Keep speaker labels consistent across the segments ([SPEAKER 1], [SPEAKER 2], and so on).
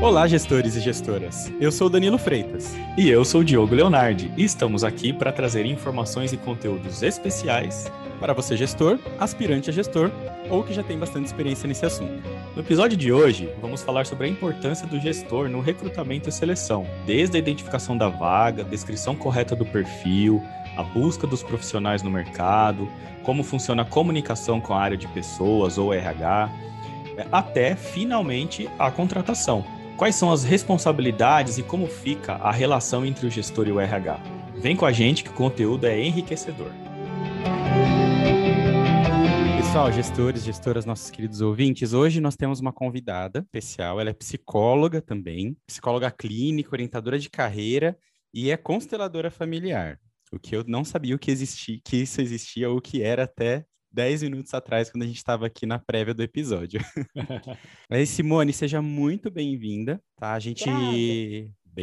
[SPEAKER 1] Olá, gestores e gestoras. Eu sou Danilo Freitas.
[SPEAKER 2] E eu sou Diogo Leonardi. E estamos aqui para trazer informações e conteúdos especiais
[SPEAKER 1] para você, gestor, aspirante a gestor ou que já tem bastante experiência nesse assunto.
[SPEAKER 2] No episódio de hoje, vamos falar sobre a importância do gestor no recrutamento e seleção, desde a identificação da vaga, descrição correta do perfil, a busca dos profissionais no mercado, como funciona a comunicação com a área de pessoas ou RH, até finalmente a contratação. Quais são as responsabilidades e como fica a relação entre o gestor e o RH? Vem com a gente que o conteúdo é enriquecedor.
[SPEAKER 1] Pessoal, gestores, gestoras, nossos queridos ouvintes, hoje nós temos uma convidada especial. Ela é psicóloga também, psicóloga clínica, orientadora de carreira e é consteladora familiar. O que eu não sabia o que existia, que isso existia ou o que era até 10 minutos atrás, quando a gente estava aqui na prévia do episódio. Mas, Simone, seja muito bem-vinda, tá? A gente.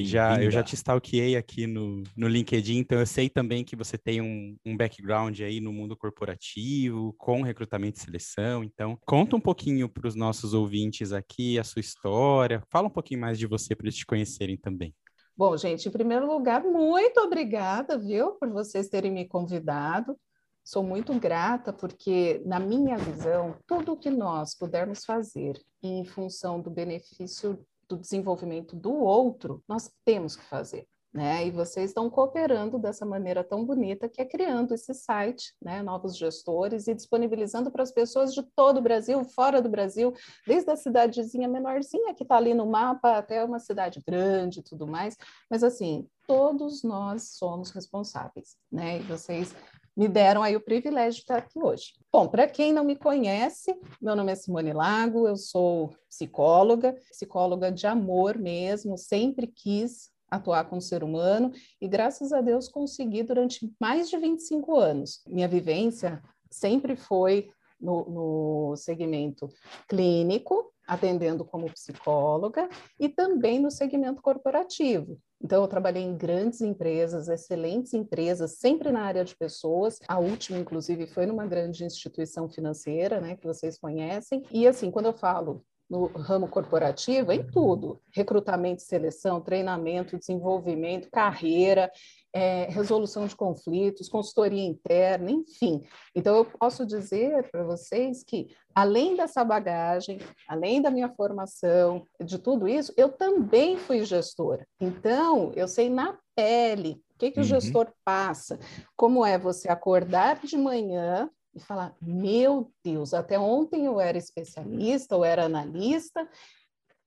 [SPEAKER 1] Já, eu já te stalkeei aqui no, no LinkedIn, então eu sei também que você tem um, um background aí no mundo corporativo, com recrutamento e seleção. Então, conta um pouquinho para os nossos ouvintes aqui a sua história. Fala um pouquinho mais de você para eles te conhecerem também.
[SPEAKER 3] Bom, gente, em primeiro lugar, muito obrigada, viu, por vocês terem me convidado. Sou muito grata porque, na minha visão, tudo o que nós pudermos fazer em função do benefício do desenvolvimento do outro, nós temos que fazer. Né? E vocês estão cooperando dessa maneira tão bonita que é criando esse site, né? Novos gestores e disponibilizando para as pessoas de todo o Brasil, fora do Brasil, desde a cidadezinha menorzinha que está ali no mapa até uma cidade grande e tudo mais. Mas assim, todos nós somos responsáveis, né? E vocês me deram aí o privilégio de estar aqui hoje. Bom, para quem não me conhece, meu nome é Simone Lago, eu sou psicóloga, psicóloga de amor mesmo, sempre quis atuar com o ser humano e graças a Deus consegui durante mais de 25 anos. Minha vivência sempre foi no, no segmento clínico, atendendo como psicóloga, e também no segmento corporativo. Então, eu trabalhei em grandes empresas, excelentes empresas, sempre na área de pessoas. A última, inclusive, foi numa grande instituição financeira, né, que vocês conhecem. E, assim, quando eu falo no ramo corporativo, em tudo: recrutamento, seleção, treinamento, desenvolvimento, carreira, é, resolução de conflitos, consultoria interna, enfim. Então, eu posso dizer para vocês que, além dessa bagagem, além da minha formação, de tudo isso, eu também fui gestora. Então, eu sei na pele o que, que uhum. o gestor passa, como é você acordar de manhã e falar: meu Deus, até ontem eu era especialista, eu era analista,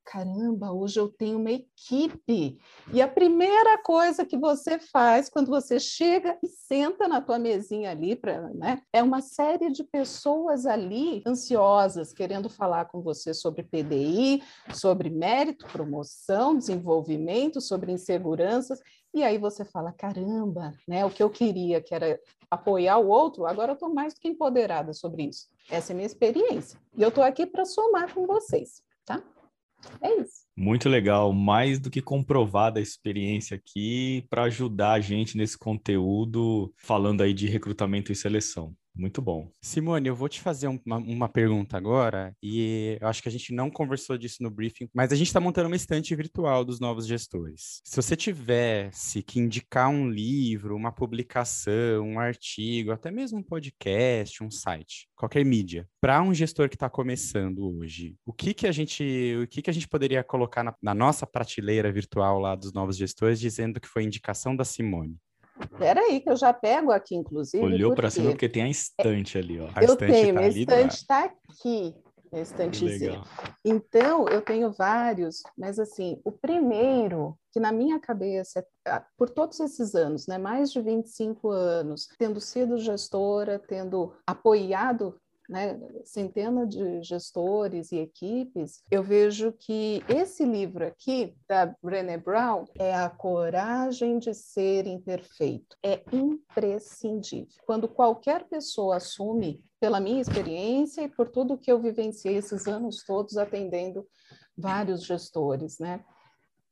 [SPEAKER 3] caramba, hoje eu tenho uma equipe. E a primeira coisa que você faz quando você chega e senta na tua mesinha ali, pra, né, é uma série de pessoas ali ansiosas, querendo falar com você sobre PDI, sobre mérito, promoção, desenvolvimento, sobre inseguranças. E aí você fala, caramba, né, o que eu queria, que era apoiar o outro, agora eu estou mais do que empoderada sobre isso. Essa é a minha experiência. E eu estou aqui para somar com vocês, tá? É isso.
[SPEAKER 2] Muito legal, mais do que comprovada a experiência aqui para ajudar a gente nesse conteúdo, falando aí de recrutamento e seleção. Muito bom.
[SPEAKER 1] Simone, eu vou te fazer uma, uma, pergunta agora, e eu acho que a gente não conversou disso no briefing, mas a gente está montando uma estante virtual dos novos gestores. Se você tivesse que indicar um livro, uma publicação, um artigo, até mesmo um podcast, um site, qualquer mídia, para um gestor que está começando hoje, o que que a gente, o que que a gente poderia colocar na, na nossa prateleira virtual lá dos novos gestores, dizendo que foi indicação da Simone?
[SPEAKER 3] Espera aí, que eu já pego aqui, inclusive.
[SPEAKER 2] Olhou para cima porque tem a estante ali, ó. A
[SPEAKER 3] eu tenho, tá minha estante está aqui, minha estantezinha. Então, eu tenho vários, mas assim, o primeiro que na minha cabeça, ah, por todos esses anos, né, mais de 25 anos, tendo sido gestora, tendo apoiado né, centenas de gestores e equipes, eu vejo que esse livro aqui, da Brené Brown, é a coragem de ser imperfeito. É imprescindível. Quando qualquer pessoa assume, pela minha experiência e por tudo que eu vivenciei esses anos todos atendendo vários gestores, né?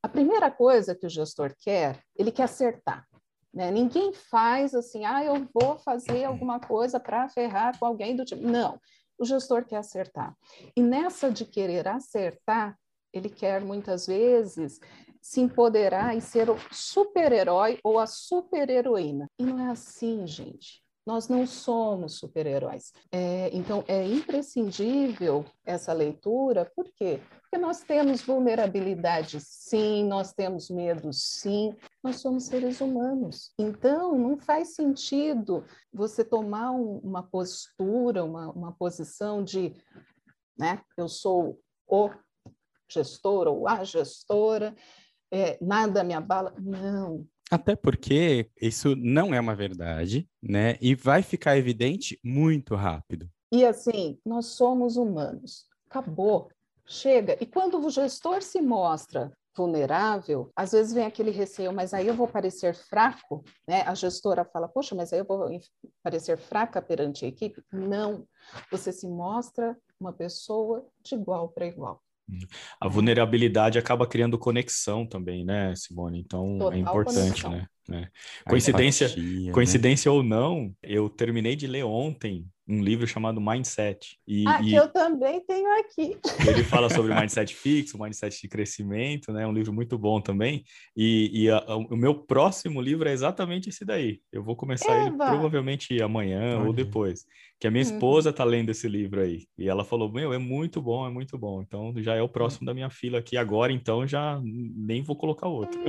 [SPEAKER 3] A primeira coisa que o gestor quer, ele quer acertar. Né? Ninguém faz assim, ah, eu vou fazer alguma coisa para ferrar com alguém do tipo. Não, o gestor quer acertar. E nessa de querer acertar, ele quer muitas vezes se empoderar e ser o super-herói ou a super-heroína. E não é assim, gente. Nós não somos super-heróis. É, então, é imprescindível essa leitura, por quê? Porque nós temos vulnerabilidade, sim, nós temos medo, sim, nós somos seres humanos. Então, não faz sentido você tomar um, uma postura, uma, uma posição de, né, eu sou o gestor ou a gestora, é, nada me abala. Não,
[SPEAKER 1] até porque isso não é uma verdade, né? E vai ficar evidente muito rápido.
[SPEAKER 3] E assim, nós somos humanos. Acabou. Chega. E quando o gestor se mostra vulnerável, às vezes vem aquele receio, mas aí eu vou parecer fraco, né? A gestora fala, poxa, mas aí eu vou parecer fraca perante a equipe? Não. Você se mostra uma pessoa de igual para igual.
[SPEAKER 2] A vulnerabilidade acaba criando conexão também, né, Simone? Então é Total é importante, conexão. né? né? Coincidência, empatia, né? coincidência né? ou não, eu terminei de ler ontem um livro chamado Mindset.
[SPEAKER 3] E, ah, e que eu também tenho aqui.
[SPEAKER 2] Ele fala sobre mindset fixo, mindset de crescimento, né? Um livro muito bom também. E, e a, a, o meu próximo livro é exatamente esse daí. Eu vou começar Eva. ele provavelmente amanhã ou depois. Que a minha uhum. esposa está lendo esse livro aí. E ela falou: Meu, é muito bom, é muito bom. Então já é o próximo uhum. da minha fila aqui agora, então já nem vou colocar outro.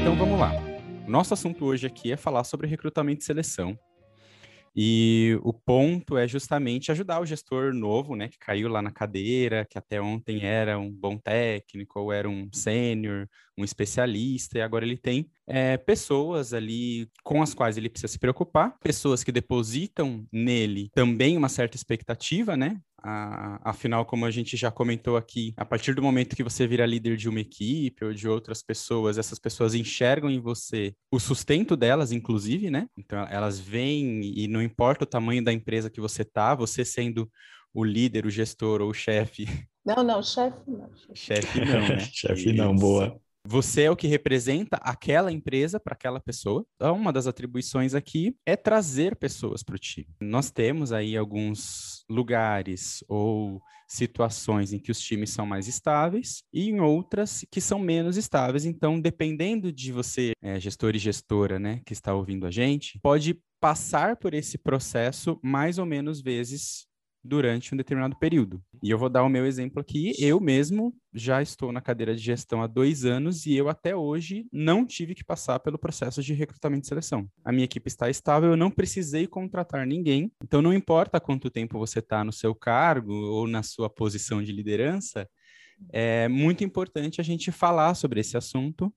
[SPEAKER 1] Então vamos lá. Nosso assunto hoje aqui é falar sobre recrutamento e seleção. E o ponto é justamente ajudar o gestor novo, né, que caiu lá na cadeira, que até ontem era um bom técnico, ou era um sênior, um especialista, e agora ele tem é, pessoas ali com as quais ele precisa se preocupar, pessoas que depositam nele também uma certa expectativa, né? Afinal, como a gente já comentou aqui, a partir do momento que você vira líder de uma equipe ou de outras pessoas, essas pessoas enxergam em você o sustento delas, inclusive, né? Então, elas vêm e não importa o tamanho da empresa que você tá, você sendo o líder, o gestor ou o chefe.
[SPEAKER 3] Não, não, chefe não.
[SPEAKER 1] Chefe não, né?
[SPEAKER 2] chefe não, boa.
[SPEAKER 1] Você é o que representa aquela empresa para aquela pessoa. Então, uma das atribuições aqui é trazer pessoas para o time. Nós temos aí alguns lugares ou situações em que os times são mais estáveis e em outras que são menos estáveis. Então, dependendo de você, é, gestor e gestora, né, que está ouvindo a gente, pode passar por esse processo mais ou menos vezes durante um determinado período. E eu vou dar o meu exemplo aqui. Eu mesmo já estou na cadeira de gestão há dois anos e eu até hoje não tive que passar pelo processo de recrutamento e seleção. A minha equipe está estável, eu não precisei contratar ninguém. Então, não importa quanto tempo você está no seu cargo ou na sua posição de liderança, é muito importante a gente falar sobre esse assunto,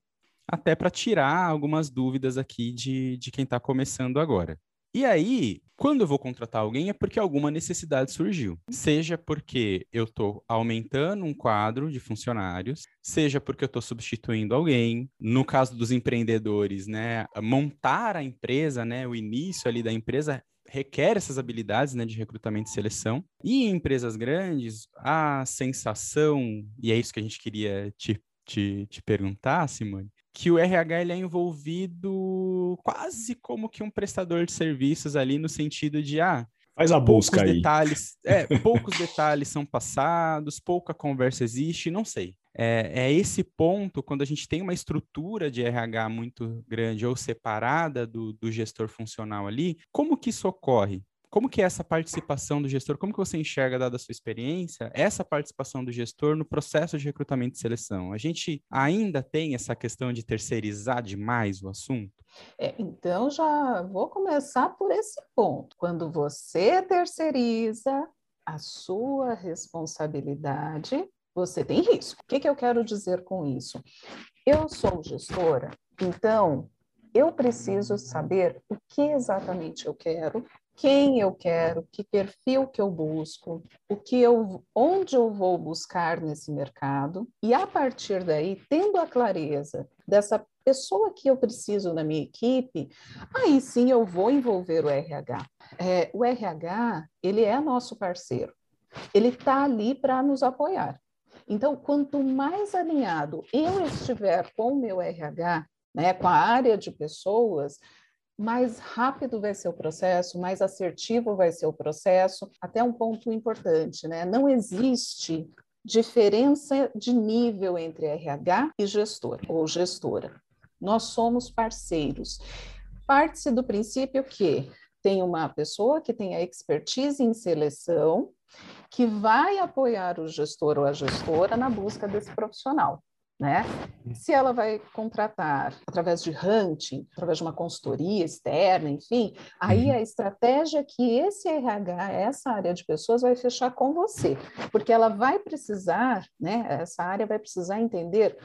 [SPEAKER 1] até para tirar algumas dúvidas aqui de, de quem está começando agora. E aí, quando eu vou contratar alguém, é porque alguma necessidade surgiu. Seja porque eu estou aumentando um quadro de funcionários, seja porque eu estou substituindo alguém. No caso dos empreendedores, né, montar a empresa, né, o início ali da empresa requer essas habilidades né, de recrutamento e seleção. E em empresas grandes, a sensação, e é isso que a gente queria te, te, te perguntar, Simone, que o RH ele é envolvido quase como que um prestador de serviços ali no sentido de ah
[SPEAKER 2] faz a busca aí.
[SPEAKER 1] Detalhes, é, poucos detalhes são passados, pouca conversa existe, não sei. É, é, esse ponto, quando a gente tem uma estrutura de RH muito grande ou separada do, do gestor funcional ali, como que isso ocorre? Como que é essa participação do gestor? Como que você enxerga, dada a sua experiência, essa participação do gestor no processo de recrutamento e seleção? A gente ainda tem essa questão de terceirizar demais o assunto?
[SPEAKER 3] É, então, já vou começar por esse ponto. Quando você terceiriza a sua responsabilidade, você tem risco. O que, que eu quero dizer com isso? Eu sou gestora, então eu preciso saber o que exatamente eu quero, quem eu quero, que perfil que eu busco, o que eu, onde eu vou buscar nesse mercado e a partir daí, tendo a clareza dessa pessoa que eu preciso na minha equipe, aí sim eu vou envolver o RH. É, o RH ele é nosso parceiro, ele está ali para nos apoiar. Então, quanto mais alinhado eu estiver com o meu RH, né, com a área de pessoas, mais rápido vai ser o processo, mais assertivo vai ser o processo. Até um ponto importante, né? Não existe diferença de nível entre RH e gestor ou gestora. Nós somos parceiros. Parte-se do princípio que tem uma pessoa que tem a expertise em seleção, que vai apoiar o gestor ou a gestora na busca desse profissional né? Se ela vai contratar através de hunting, através de uma consultoria externa, enfim, aí uhum. a estratégia que esse RH, essa área de pessoas vai fechar com você, porque ela vai precisar, né? Essa área vai precisar entender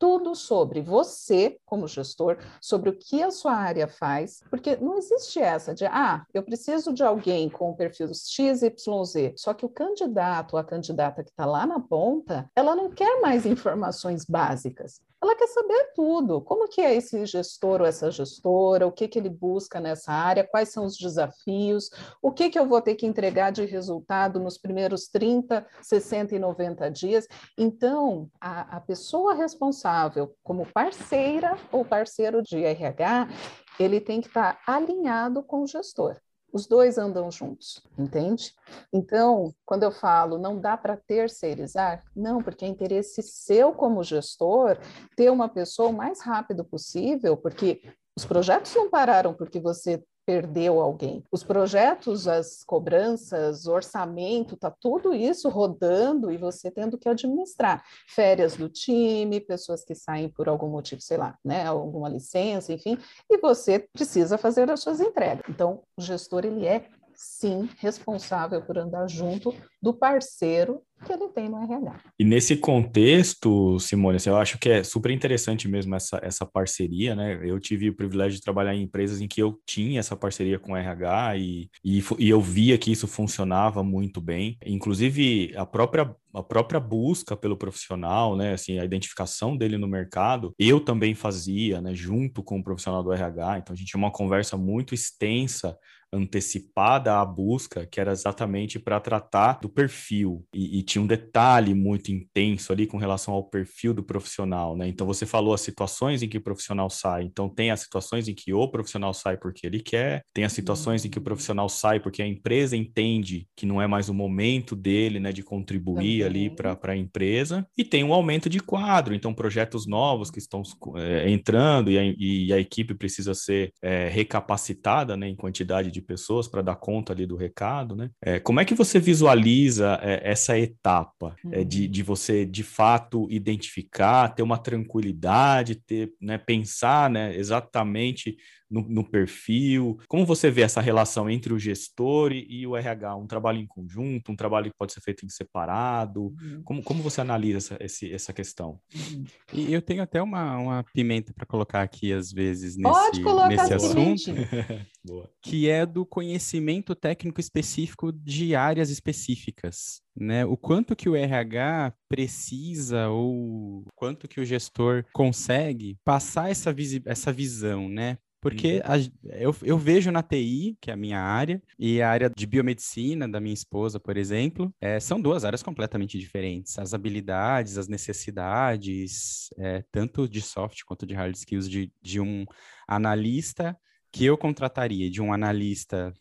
[SPEAKER 3] tudo sobre você como gestor, sobre o que a sua área faz, porque não existe essa de, ah, eu preciso de alguém com o perfil XYZ, só que o candidato a candidata que está lá na ponta, ela não quer mais informações básicas. Ela quer saber tudo. Como que é esse gestor ou essa gestora? O que, que ele busca nessa área? Quais são os desafios? O que, que eu vou ter que entregar de resultado nos primeiros 30, 60 e 90 dias? Então, a, a pessoa responsável como parceira ou parceiro de RH, ele tem que estar alinhado com o gestor. Os dois andam juntos, entende? Então, quando eu falo não dá para terceirizar, não, porque é interesse seu como gestor ter uma pessoa o mais rápido possível, porque os projetos não pararam porque você perdeu alguém. Os projetos, as cobranças, orçamento, tá tudo isso rodando e você tendo que administrar. Férias do time, pessoas que saem por algum motivo, sei lá, né, alguma licença, enfim, e você precisa fazer as suas entregas. Então, o gestor ele é sim responsável por andar junto do parceiro que ele tem no RH.
[SPEAKER 2] E nesse contexto, Simone, assim, eu acho que é super interessante mesmo essa, essa parceria, né? Eu tive o privilégio de trabalhar em empresas em que eu tinha essa parceria com o RH e, e, e eu via que isso funcionava muito bem. Inclusive, a própria a própria busca pelo profissional, né, assim, a identificação dele no mercado, eu também fazia, né, junto com o profissional do RH. Então a gente tinha uma conversa muito extensa antecipada à busca, que era exatamente para tratar do perfil. E, e, tinha um detalhe muito intenso ali com relação ao perfil do profissional, né? Então você falou as situações em que o profissional sai. Então tem as situações em que o profissional sai porque ele quer, tem as situações em que o profissional sai porque a empresa entende que não é mais o momento dele, né, de contribuir Também. ali para a empresa, e tem um aumento de quadro, então projetos novos que estão é, entrando e a, e a, equipe precisa ser é, recapacitada, né, em quantidade de de pessoas para dar conta ali do recado, né? É, como é que você visualiza é, essa etapa é, de, uhum. de você de fato identificar, ter uma tranquilidade, ter, né, pensar, né, exatamente no, no, perfil? Como você vê essa relação entre o gestor e, e, o RH? Um trabalho em conjunto, um trabalho que pode ser feito em separado? Uhum. Como, como você analisa essa, esse, essa questão?
[SPEAKER 1] Uhum. E eu tenho até uma, uma pimenta para colocar aqui, às vezes, nesse, nesse assunto, que é do conhecimento técnico específico de áreas específicas. Né? O quanto que o RH precisa ou quanto que o gestor consegue passar essa, essa visão, né? Porque uhum. a, eu, eu vejo na TI, que é a minha área, e a área de biomedicina da minha esposa, por exemplo, é, são duas áreas completamente diferentes. As habilidades, as necessidades, é, tanto de soft quanto de hard skills de, de um analista que eu contrataria, de um analista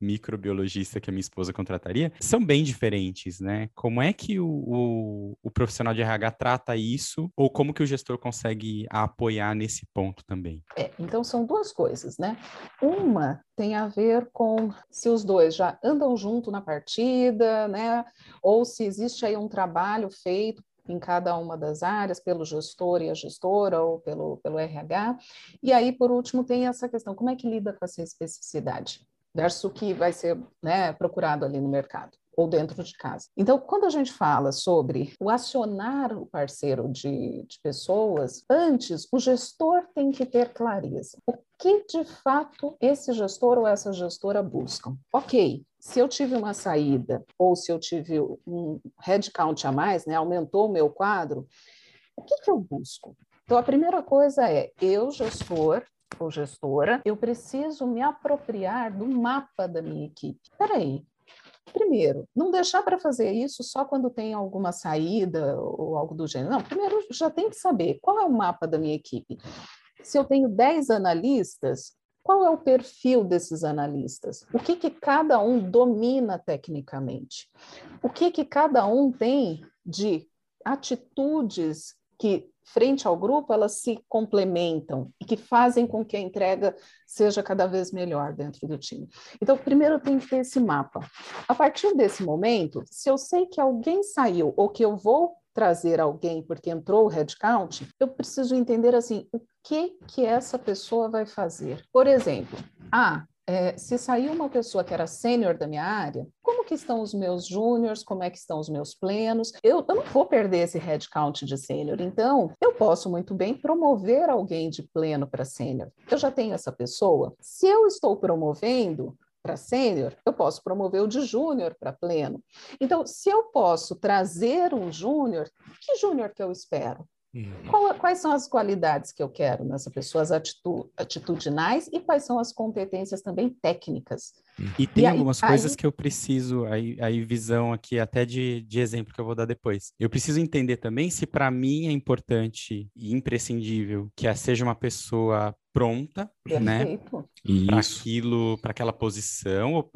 [SPEAKER 1] microbiologista que a minha esposa contrataria, são bem diferentes, né? Como é que o, o, o, profissional de RH trata isso, ou como que o gestor consegue apoiar nesse ponto também?
[SPEAKER 3] É, então, são duas coisas, né? Uma tem a ver com se os dois já andam junto na partida, né? Ou se existe aí um trabalho feito em cada uma das áreas, pelo gestor e a gestora, ou pelo, pelo RH. E aí, por último, tem essa questão, como é que lida com essa especificidade? Versus o que vai ser né, procurado ali no mercado ou dentro de casa. Então, quando a gente fala sobre o acionar o parceiro de, de pessoas, antes o gestor tem que ter clareza. O que de fato esse gestor ou essa gestora buscam? Ok, se eu tive uma saída ou se eu tive um headcount a mais, né, aumentou o meu quadro, o que, que eu busco? Então, a primeira coisa é eu, gestor, ou gestora, eu preciso me apropriar do mapa da minha equipe. Espera aí. Primeiro, não deixar para fazer isso só quando tem alguma saída ou algo do gênero. Não, primeiro já tem que saber qual é o mapa da minha equipe. Se eu tenho 10 analistas, qual é o perfil desses analistas? O que, que cada um domina tecnicamente? O que, que cada um tem de atitudes que frente ao grupo, elas se complementam e que fazem com que a entrega seja cada vez melhor dentro do time. Então, primeiro tenho que ter esse mapa. A partir desse momento, se eu sei que alguém saiu ou que eu vou trazer alguém porque entrou o headcount, eu preciso entender assim, o que que essa pessoa vai fazer. Por exemplo, ah, é, se saiu uma pessoa que era sênior da minha área, como que estão os meus júniores, como é que estão os meus plenos? Eu, eu não vou perder esse headcount de sênior, então eu posso muito bem promover alguém de pleno para sênior. Eu já tenho essa pessoa. Se eu estou promovendo, para sênior, eu posso promover o de júnior para pleno. Então, se eu posso trazer um júnior, que júnior que eu espero? Qual, quais são as qualidades que eu quero nessa pessoa, as atitu, atitudinais e quais são as competências também técnicas?
[SPEAKER 1] E tem e algumas aí, coisas aí... que eu preciso, aí, aí visão aqui até de, de exemplo que eu vou dar depois. Eu preciso entender também se para mim é importante e imprescindível que seja uma pessoa pronta, né? perfeito. né? Para aquilo, para aquela posição.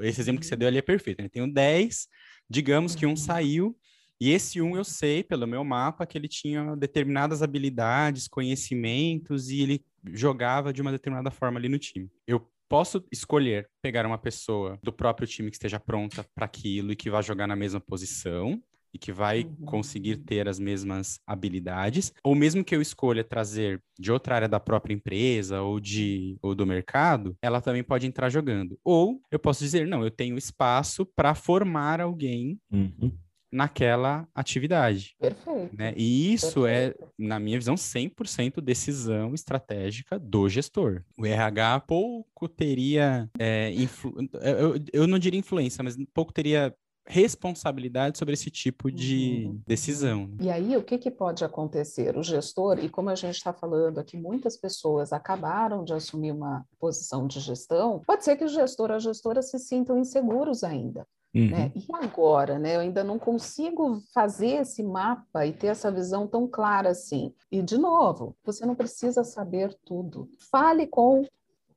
[SPEAKER 1] Esse exemplo que você deu ali é perfeito. Né? Tenho 10, digamos que um uhum. saiu e esse um eu sei pelo meu mapa que ele tinha determinadas habilidades, conhecimentos e ele jogava de uma determinada forma ali no time. Eu posso escolher pegar uma pessoa do próprio time que esteja pronta para aquilo e que vai jogar na mesma posição e que vai uhum. conseguir ter as mesmas habilidades, ou mesmo que eu escolha trazer de outra área da própria empresa ou de ou do mercado, ela também pode entrar jogando. Ou eu posso dizer, não, eu tenho espaço para formar alguém uhum naquela atividade.
[SPEAKER 3] Perfeito.
[SPEAKER 1] Né? E isso é, Perfeito. é, na minha visão, 100% decisão estratégica do gestor. O RH pouco teria, é, influ... eu, eu não diria influência, mas pouco teria responsabilidade sobre esse tipo de uhum. decisão.
[SPEAKER 3] E aí, o que, que pode acontecer? O gestor, e como a gente está falando aqui, muitas pessoas acabaram de assumir uma posição de gestão, pode ser que o gestor, a gestora se sintam inseguros ainda. Né? Uhum. Né? E agora, né? Eu ainda não consigo fazer esse mapa e ter essa visão tão clara assim. E, de novo, você não precisa saber tudo. Fale com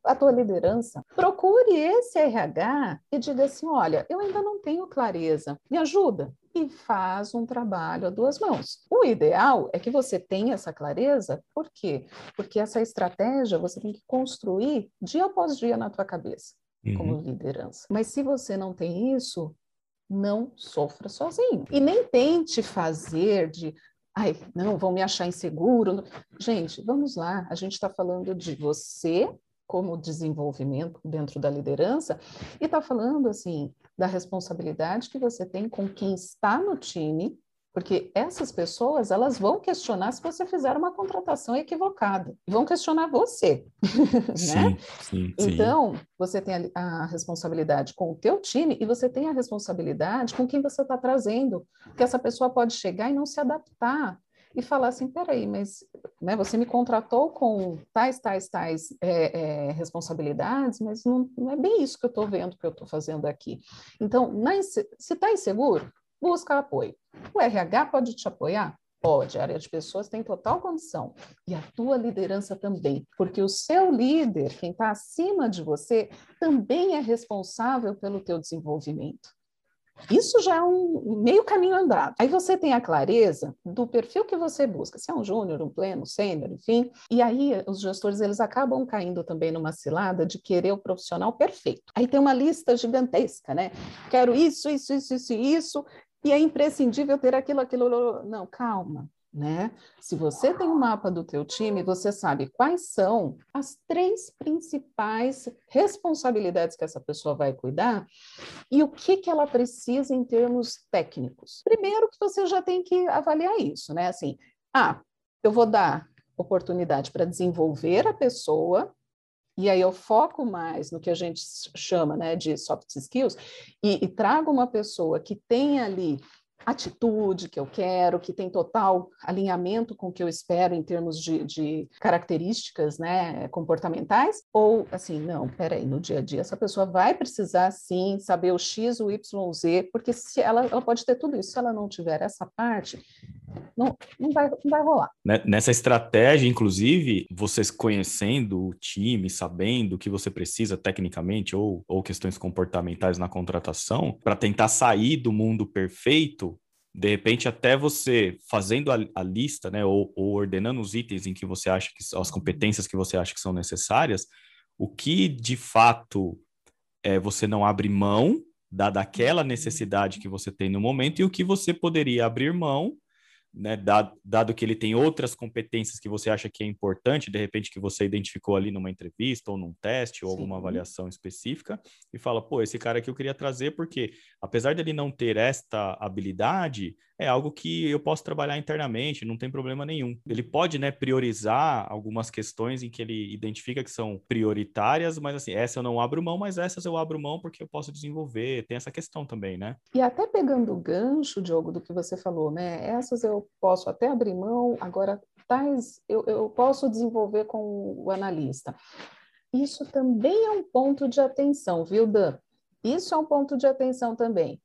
[SPEAKER 3] a tua liderança. Procure esse RH e diga assim: olha, eu ainda não tenho clareza, me ajuda. E faz um trabalho a duas mãos. O ideal é que você tenha essa clareza, por quê? Porque essa estratégia você tem que construir dia após dia na tua cabeça como uhum. liderança. Mas se você não tem isso, não sofra sozinho. E nem tente fazer de, ai, não, vão me achar inseguro. Gente, vamos lá, a gente está falando de você como desenvolvimento dentro da liderança e está falando assim da responsabilidade que você tem com quem está no time porque essas pessoas, elas vão questionar se você fizer uma contratação equivocada. Vão questionar você, né? Sim, sim, então, você tem a, a, responsabilidade com o teu time e você tem a responsabilidade com quem você está trazendo. Porque essa pessoa pode chegar e não se adaptar e falar assim, peraí, mas né, você me contratou com tais, tais, tais é, é, responsabilidades, mas não, não, é bem isso que eu estou vendo que eu estou fazendo aqui. Então, na, se está inseguro, busca apoio. O RH pode te apoiar? Pode, a área de pessoas tem total condição. E a tua liderança também, porque o seu líder, quem está acima de você, também é responsável pelo teu desenvolvimento. Isso já é um meio caminho andado. Aí você tem a clareza do perfil que você busca, se é um júnior, um pleno, sênior, enfim. E aí os gestores eles acabam caindo também numa cilada de querer o profissional perfeito. Aí tem uma lista gigantesca, né? Quero isso, isso, isso, isso, isso, e é imprescindível ter aquilo, aquilo. Não, calma. Né? Se você tem um mapa do teu time, você sabe quais são as três principais responsabilidades que essa pessoa vai cuidar e o que, que ela precisa em termos técnicos. Primeiro que você já tem que avaliar isso, né? Assim, ah, eu vou dar oportunidade para desenvolver a pessoa e aí eu foco mais no que a gente chama né, de soft skills e, e trago uma pessoa que tem ali atitude que eu quero, que tem total alinhamento com o que eu espero em termos de, de, características né, comportamentais? Ou assim, não, peraí, no dia a dia essa pessoa vai precisar sim saber o X, o Y, o Z, porque se ela, ela pode ter tudo isso, se ela não tiver essa parte, não, não, vai, não vai rolar.
[SPEAKER 2] Né, nessa estratégia, inclusive, vocês conhecendo o time, sabendo o que você precisa tecnicamente ou, ou questões comportamentais na contratação, para tentar sair do mundo perfeito, de repente até você fazendo a, a lista, né, ou, ou, ordenando os itens em que você acha que as competências que você acha que são necessárias, o que de fato é, você não abre mão da, daquela necessidade que você tem no momento e o que você poderia abrir mão né, dado, dado, que ele tem outras competências que você acha que é importante, de repente que você identificou ali numa entrevista ou num teste ou Sim. alguma avaliação específica, e fala, pô, esse cara aqui eu queria trazer porque, apesar dele não ter esta habilidade, é algo que eu posso trabalhar internamente, não tem problema nenhum. Ele pode, né, priorizar algumas questões em que ele identifica que são prioritárias, mas assim, essa eu não abro mão, mas essas eu abro mão porque eu posso desenvolver. Tem essa questão também, né?
[SPEAKER 3] E até pegando o gancho, Diogo, do que você falou, né? Essas eu posso até abrir mão, agora tais eu, eu posso desenvolver com o analista. Isso também é um ponto de atenção, viu, Dan? Isso é um ponto de atenção também.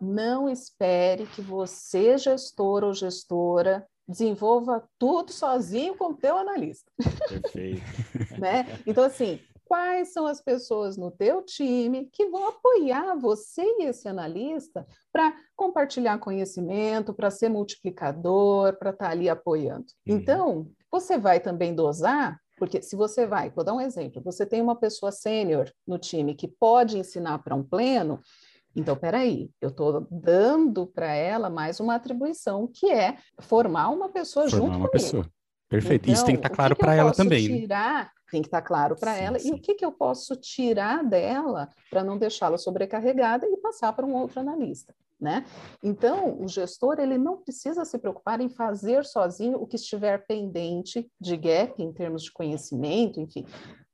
[SPEAKER 3] Não espere que você, gestor ou gestora, desenvolva tudo sozinho com o teu analista.
[SPEAKER 2] Perfeito.
[SPEAKER 3] né? Então, assim, quais são as pessoas no teu time que vão apoiar você e esse analista para compartilhar conhecimento, para ser multiplicador, para estar tá ali apoiando. Uhum. Então, você vai também dosar porque se você vai, vou dar um exemplo, você tem uma pessoa sênior no time que pode ensinar para um pleno, então, peraí, eu estou dando para ela mais uma atribuição, que é formar uma pessoa
[SPEAKER 1] formar
[SPEAKER 3] junto
[SPEAKER 1] uma
[SPEAKER 3] comigo.
[SPEAKER 1] pessoa. Perfeito. Então, Isso tem que estar tá claro para ela também.
[SPEAKER 3] Né? Tirar, né? Tem que estar tá claro para ela. Sim. E o que, que eu posso tirar dela para não deixá-la sobrecarregada e passar para um outro analista? Né? Então, o gestor ele não precisa se preocupar em fazer sozinho o que estiver pendente de gap em termos de conhecimento, enfim,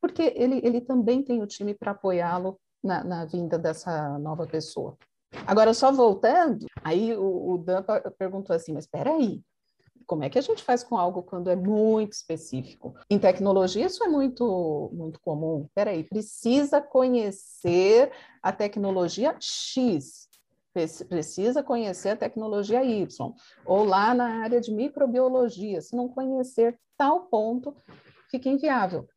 [SPEAKER 3] porque ele, ele também tem o time para apoiá-lo na, na vinda dessa nova pessoa. Agora, só voltando, aí o, o Dan perguntou assim, mas espera aí, como é que a gente faz com algo quando é muito específico? Em tecnologia, isso é muito, muito comum. Peraí, precisa conhecer a tecnologia X, precisa conhecer a tecnologia Y, ou lá na área de microbiologia, se não conhecer tal ponto, fica inviável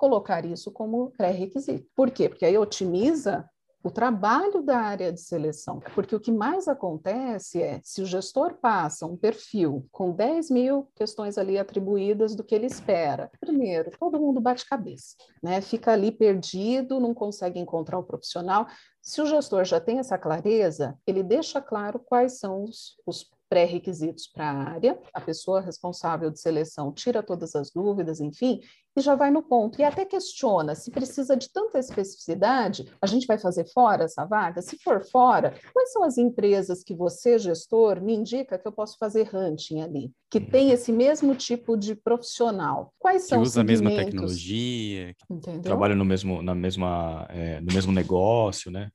[SPEAKER 3] colocar isso como pré-requisito. Por quê? Porque aí otimiza o trabalho da área de seleção. Porque o que mais acontece é, se o gestor passa um perfil com 10 mil questões ali atribuídas do que ele espera, primeiro, todo mundo bate cabeça, né? fica ali perdido, não consegue encontrar o profissional. Se o gestor já tem essa clareza, ele deixa claro quais são os, os pré-requisitos para a área, a pessoa responsável de seleção tira todas as dúvidas, enfim, e já vai no ponto. E até questiona se precisa de tanta especificidade, a gente vai fazer fora essa vaga? Se for fora, quais são as empresas que você, gestor, me indica que eu posso fazer hunting ali? Que uhum. tem esse mesmo tipo de profissional. Quais são
[SPEAKER 1] que usa a mesma tecnologia,
[SPEAKER 2] Entendeu? trabalha no mesmo, na mesma, é, no mesmo negócio, né?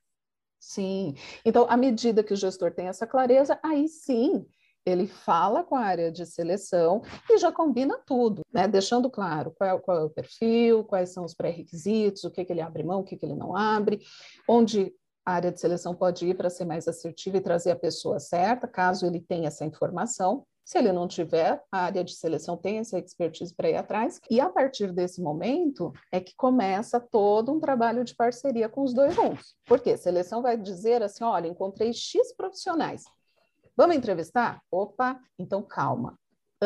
[SPEAKER 3] Sim. Então, à medida que o gestor tem essa clareza, aí sim ele fala com a área de seleção e já combina tudo, né? deixando claro qual é, qual é o perfil, quais são os pré-requisitos, o que, que ele abre mão, o que, que ele não abre, onde a área de seleção pode ir para ser mais assertiva e trazer a pessoa certa, caso ele tenha essa informação. Se ele não tiver, a área de seleção tem essa expertise para ir atrás, e a partir desse momento é que começa todo um trabalho de parceria com os dois juntos. Porque seleção vai dizer assim: olha, encontrei X profissionais. Vamos entrevistar? Opa, então calma.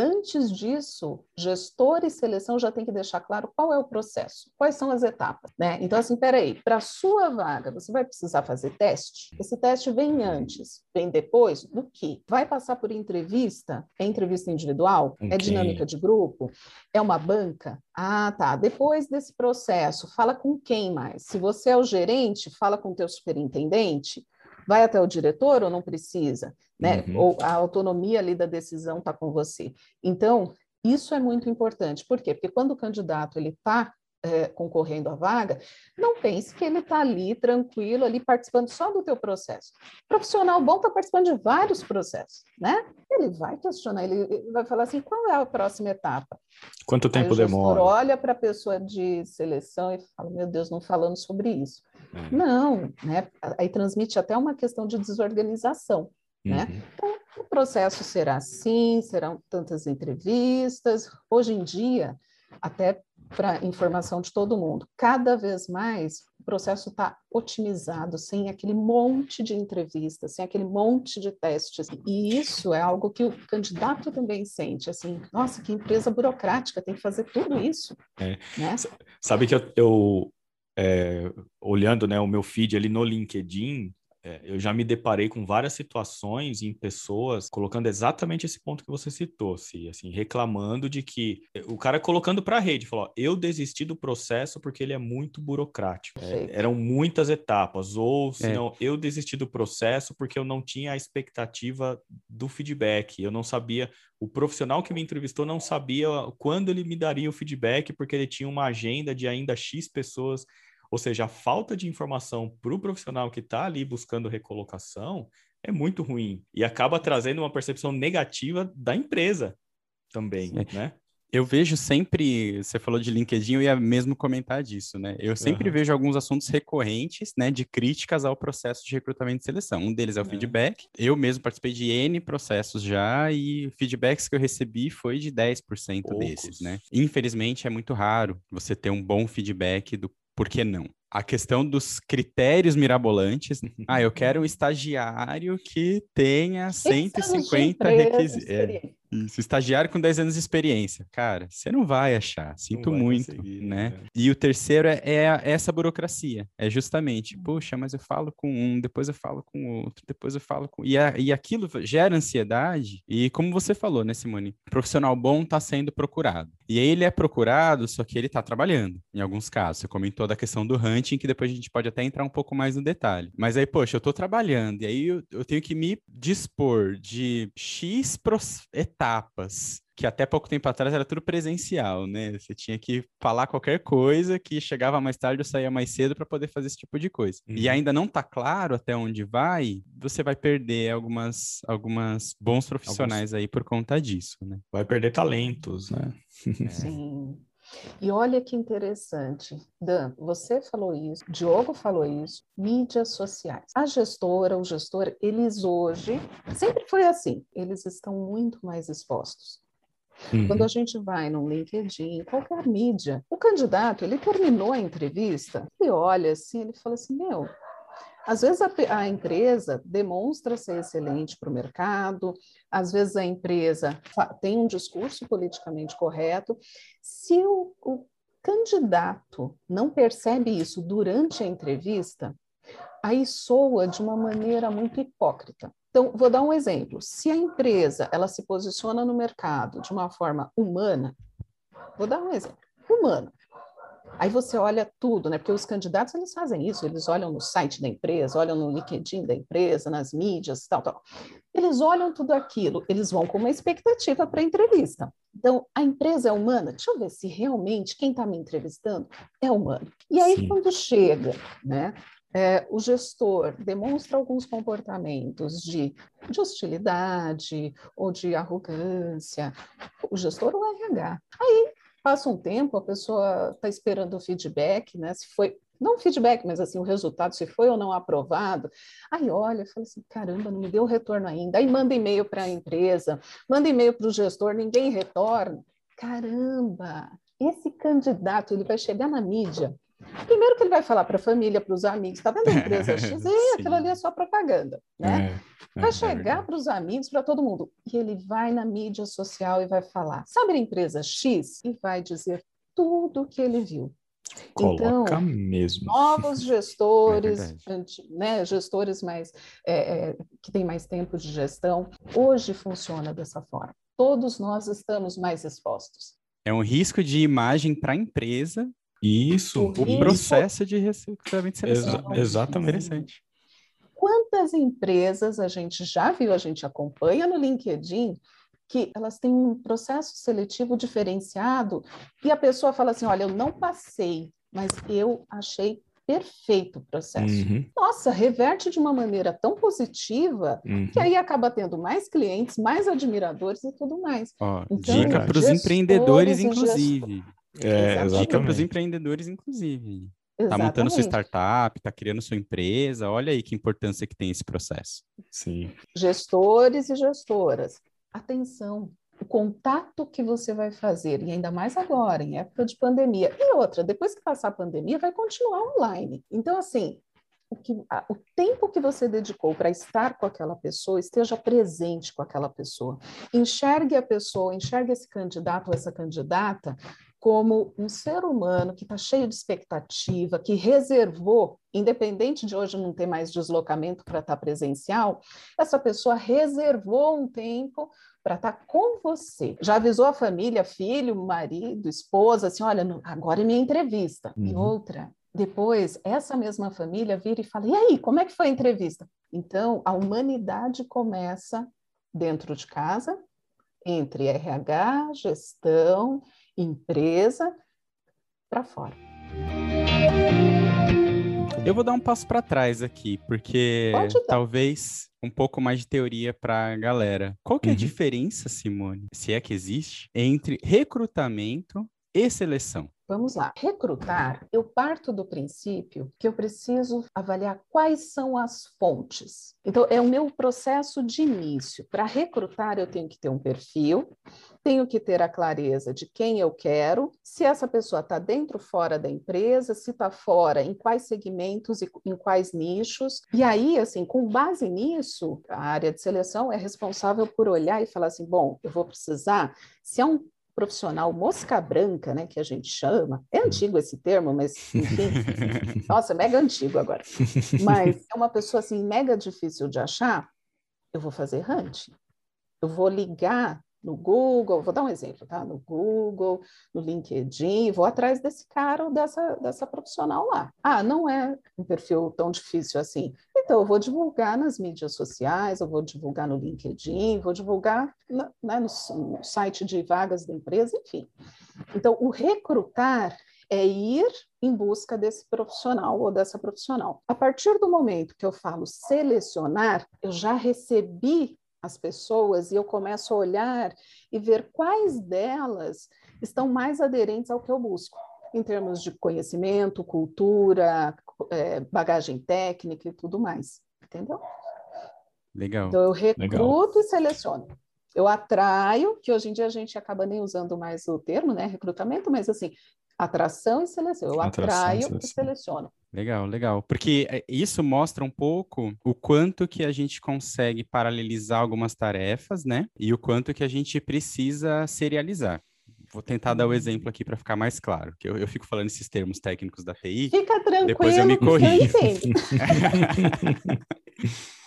[SPEAKER 3] Antes disso, gestor e seleção já tem que deixar claro qual é o processo, quais são as etapas, né? Então, assim, peraí, para a sua vaga, você vai precisar fazer teste? Esse teste vem antes, vem depois do que? Vai passar por entrevista? É entrevista individual? É okay. É dinâmica de grupo? É uma banca? Ah, tá. Depois desse processo, fala com quem mais? Se você é o gerente, fala com o teu superintendente? Vai até o diretor ou não precisa, né? Uhum. Ou a autonomia ali da decisão está com você. Então, isso é muito importante. Por quê? Porque quando o candidato ele está é, concorrendo à vaga, não pense que ele está ali tranquilo, ali participando só do teu processo. O profissional bom está participando de vários processos, né? Ele vai questionar, ele vai falar assim, qual é a próxima etapa?
[SPEAKER 2] Quanto tempo demora?
[SPEAKER 3] olha para a pessoa de seleção e fala, meu Deus, não falando sobre isso. É. Não, né? Aí transmite até uma questão de desorganização, né? uhum. né? Então, o processo será assim, serão tantas entrevistas. Hoje em dia, até para informação de todo mundo. Cada vez mais o processo está otimizado, sem aquele monte de entrevistas, sem aquele monte de testes. E isso é algo que o candidato também sente, assim, nossa, que empresa burocrática, tem que fazer tudo isso. É. Né?
[SPEAKER 2] Sabe que eu, eu é, olhando né, o meu feed ali no LinkedIn, é, eu já me deparei com várias situações em pessoas colocando exatamente esse ponto que você citou, se assim, reclamando de que é, o cara colocando para a rede, falou: eu desisti do processo porque ele é muito burocrático. É, eram muitas etapas, ou se não, é. eu desisti do processo porque eu não tinha a expectativa do feedback, eu não sabia. O profissional que me entrevistou não sabia quando ele me daria o feedback, porque ele tinha uma agenda de ainda X pessoas ou seja, a falta de informação para o profissional que está ali buscando recolocação é muito ruim e acaba trazendo uma percepção negativa da empresa também, é. né?
[SPEAKER 1] Eu vejo sempre, você falou de LinkedIn, eu ia mesmo comentar disso, né? Eu sempre uhum. vejo alguns assuntos recorrentes, né, de críticas ao processo de recrutamento e seleção. Um deles é o é. feedback. Eu mesmo participei de N processos já e feedbacks que eu recebi foi de 10% Poucos. desses, né? Infelizmente é muito raro você ter um bom feedback do por que não? A questão dos critérios mirabolantes. Ah, eu quero um estagiário que tenha 150 requisitos. É, isso, estagiário com 10 anos de experiência. Cara, você não vai achar, sinto vai muito, né? né? E o terceiro é, é, essa burocracia. É justamente, hum. puxa, mas eu falo com um, depois eu falo com outro, depois eu falo com... E, a, e aquilo gera ansiedade. E como você falou, né, Simone? profissional bom está sendo procurado. E aí ele é procurado, só que ele está trabalhando, em alguns casos. Você comentou da questão do hunting, que depois a gente pode até entrar um pouco mais no detalhe. Mas aí, poxa, eu estou trabalhando, e aí eu, eu tenho que me dispor de X etapas etapas, que até pouco tempo atrás era tudo presencial, né? Você tinha que falar qualquer coisa que chegava mais tarde ou saía mais cedo para poder fazer esse tipo de coisa. Uhum. E ainda não está claro até onde vai, você vai perder algumas, algumas bons profissionais alguns... aí por conta disso, né?
[SPEAKER 2] Vai perder talentos, né?
[SPEAKER 3] Sim. E olha que interessante, Dan, você falou isso, Diogo falou isso, mídias sociais. A gestora, o gestor, eles hoje, sempre foi assim, eles estão muito mais expostos. Uhum. Quando a gente vai no LinkedIn, qualquer mídia, o candidato, ele terminou a entrevista e olha assim, ele fala assim, meu, às vezes a, a empresa demonstra ser excelente para o mercado, às vezes a empresa tem um discurso politicamente correto. Se o, o candidato não percebe isso durante a entrevista, aí soa de uma maneira muito hipócrita. Então, vou dar um exemplo. Se a empresa ela se posiciona no mercado de uma forma humana, vou dar um exemplo, humano. Aí você olha tudo, né? Porque os candidatos eles fazem isso, eles olham no site da empresa, olham no LinkedIn da empresa, nas mídias, tal, tal. Eles olham tudo aquilo, eles vão com uma expectativa para a entrevista. Então, a empresa é humana? Deixa eu ver se realmente quem está me entrevistando é humano. E aí, Sim. quando chega, né? É, o gestor demonstra alguns comportamentos de, de, hostilidade ou de arrogância, o gestor ou RH. Aí Passa um tempo, a pessoa está esperando o feedback, né? Se foi, não feedback, mas assim, o resultado, se foi ou não aprovado. Aí olha, fala assim, caramba, não me deu retorno ainda. Aí manda e-mail para a empresa, manda e-mail para o gestor, ninguém retorna. Caramba, esse candidato, ele vai chegar na mídia. Primeiro que ele vai falar para a família, para os amigos, está vendo a empresa X? E aquilo ali é só propaganda, né? É. Vai é chegar para os amigos, para todo mundo. E ele vai na mídia social e vai falar: sabe a empresa X? E vai dizer tudo o que ele viu.
[SPEAKER 2] Coloca então, mesmo.
[SPEAKER 3] Novos gestores, é né, gestores mais é, é, que têm mais tempo de gestão, hoje funciona dessa forma. Todos nós estamos mais expostos.
[SPEAKER 1] É um risco de imagem para a empresa.
[SPEAKER 2] Isso,
[SPEAKER 1] o, o processo de recrutamento seleção.
[SPEAKER 2] Exa exatamente.
[SPEAKER 3] Interessante. Quantas empresas a gente já viu, a gente acompanha no LinkedIn, que elas têm um processo seletivo diferenciado e a pessoa fala assim: olha, eu não passei, mas eu achei perfeito o processo. Uhum. Nossa, reverte de uma maneira tão positiva uhum. que aí acaba tendo mais clientes, mais admiradores e tudo mais.
[SPEAKER 1] Ó, então, dica para os empreendedores, inclusive. É, dica para os empreendedores, inclusive. Está montando sua startup, está criando sua empresa. Olha aí que importância que tem esse processo.
[SPEAKER 2] Sim.
[SPEAKER 3] Gestores e gestoras, atenção o contato que você vai fazer, e ainda mais agora, em época de pandemia. E outra, depois que passar a pandemia, vai continuar online. Então, assim, o, que, a, o tempo que você dedicou para estar com aquela pessoa, esteja presente com aquela pessoa. Enxergue a pessoa, enxergue esse candidato ou essa candidata como um ser humano que está cheio de expectativa, que reservou, independente de hoje não ter mais deslocamento para estar tá presencial, essa pessoa reservou um tempo para estar tá com você. Já avisou a família, filho, marido, esposa, assim, olha, agora é minha entrevista. Uhum. E outra, depois, essa mesma família vira e fala, e aí, como é que foi a entrevista? Então, a humanidade começa dentro de casa, entre RH, gestão, empresa, para fora.
[SPEAKER 1] Eu vou dar um passo para trás aqui, porque talvez um pouco mais de teoria para a galera. Qual que é a uhum. diferença, Simone, se é que existe, entre recrutamento e seleção?
[SPEAKER 3] Vamos lá. Recrutar, eu parto do princípio que eu preciso avaliar quais são as fontes. Então, é o meu processo de início. Para recrutar, eu tenho que ter um perfil, tenho que ter a clareza de quem eu quero, se essa pessoa está dentro ou fora da empresa, se está fora, em quais segmentos e em quais nichos. E aí, assim, com base nisso, a área de seleção é responsável por olhar e falar assim: bom, eu vou precisar, se é um profissional mosca branca, né, que a gente chama. É antigo esse termo, mas enfim. Nossa, mega antigo agora. Mas é uma pessoa assim mega difícil de achar. Eu vou fazer hunting. Eu vou ligar no Google, vou dar um exemplo, tá? No Google, no LinkedIn, vou atrás desse cara ou dessa, dessa profissional lá. Ah, não é um perfil tão difícil assim. Então, eu vou divulgar nas mídias sociais, eu vou divulgar no LinkedIn, vou divulgar na, né, no, no site de vagas da empresa, enfim. Então, o recrutar é ir em busca desse profissional ou dessa profissional. A partir do momento que eu falo selecionar, eu já recebi as pessoas e eu começo a olhar e ver quais delas estão mais aderentes ao que eu busco, em termos de conhecimento, cultura, é, bagagem técnica e tudo mais. Entendeu?
[SPEAKER 1] Legal.
[SPEAKER 3] Então eu recruto Legal. e seleciono. Eu atraio, que hoje em dia a gente acaba nem usando mais o termo, né, recrutamento, mas assim, atração e seleção. Eu atração atraio e, e seleciono.
[SPEAKER 1] Legal, legal. Porque é, isso mostra um pouco o quanto que a gente consegue paralelizar algumas tarefas, né? E o quanto que a gente precisa serializar. Vou tentar dar o exemplo aqui para ficar mais claro, que eu, eu, fico falando esses termos técnicos da TI.
[SPEAKER 3] Fica tranquilo, depois eu me corrijo.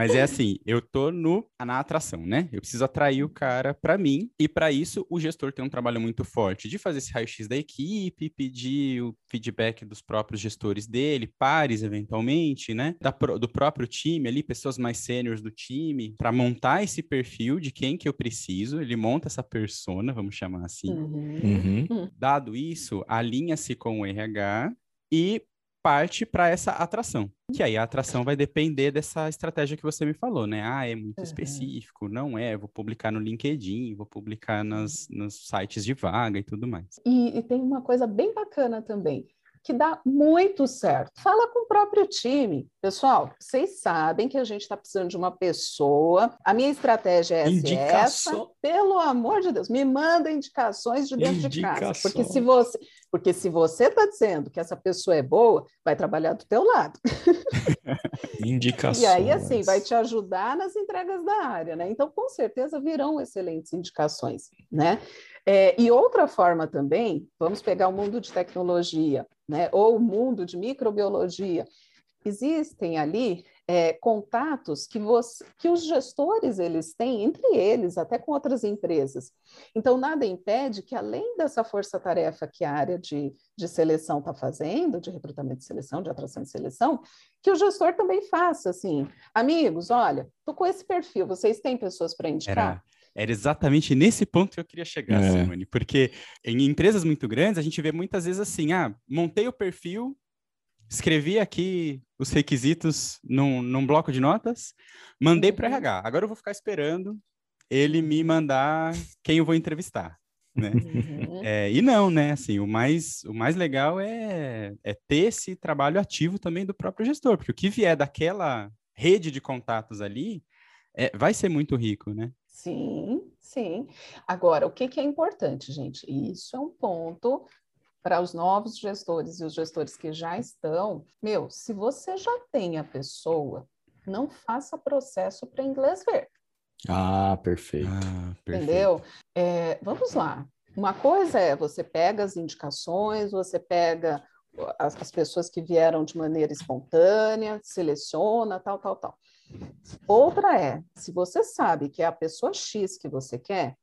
[SPEAKER 1] Mas é assim, eu tô no, na atração, né? Eu preciso atrair o cara para mim e para isso o gestor tem um trabalho muito forte de fazer esse raio-x da equipe, pedir o feedback dos próprios gestores dele, pares eventualmente, né? Da, do próprio time ali, pessoas mais sêniores do time, para montar esse perfil de quem que eu preciso. Ele monta essa persona, vamos chamar assim. Uhum. Uhum. Dado isso, alinha-se com o RH e parte para essa atração. Que aí a atração vai depender dessa estratégia que você me falou, né? Ah, é muito uhum. específico, não é, vou publicar no LinkedIn, vou publicar nas, nos sites de vaga e tudo mais.
[SPEAKER 3] E, e tem uma coisa bem bacana também que dá muito certo. Fala com o próprio time. Pessoal, vocês sabem que a gente está precisando de uma pessoa. A minha estratégia é Indicação. essa. Pelo amor de Deus, me manda indicações de dentro Indicação. de casa. Porque se você, porque se você está dizendo que essa pessoa é boa, vai trabalhar do teu lado.
[SPEAKER 2] Indicações.
[SPEAKER 3] E aí, assim, vai te ajudar nas entregas da área, né? Então, com certeza virão excelentes indicações, né? É, e outra forma também, vamos pegar o mundo de tecnologia, né, ou o mundo de microbiologia, existem ali é, contatos que, você, que os gestores eles têm entre eles, até com outras empresas. Então, nada impede que, além dessa força-tarefa que a área de, de seleção está fazendo, de recrutamento de seleção, de atração de seleção, que o gestor também faça, assim, amigos, olha, estou com esse perfil, vocês têm pessoas para indicar?
[SPEAKER 1] Era... Era exatamente nesse ponto que eu queria chegar, é. Simone, porque em empresas muito grandes a gente vê muitas vezes assim: ah, montei o perfil, escrevi aqui os requisitos num, num bloco de notas, mandei para o RH. Agora eu vou ficar esperando ele me mandar quem eu vou entrevistar. Né? Uhum. É, e não, né? Assim, o mais, o mais legal é, é ter esse trabalho ativo também do próprio gestor, porque o que vier daquela rede de contatos ali é, vai ser muito rico, né?
[SPEAKER 3] Sim, sim. Agora, o que, que é importante, gente? Isso é um ponto para os novos gestores e os gestores que já estão, meu, se você já tem a pessoa, não faça processo para inglês ver.
[SPEAKER 2] Ah, perfeito.
[SPEAKER 3] Ah, perfeito. Entendeu? É, vamos lá. Uma coisa é você pega as indicações, você pega as, as pessoas que vieram de maneira espontânea, seleciona, tal, tal, tal. Outra é, se você sabe que é a pessoa X que você quer,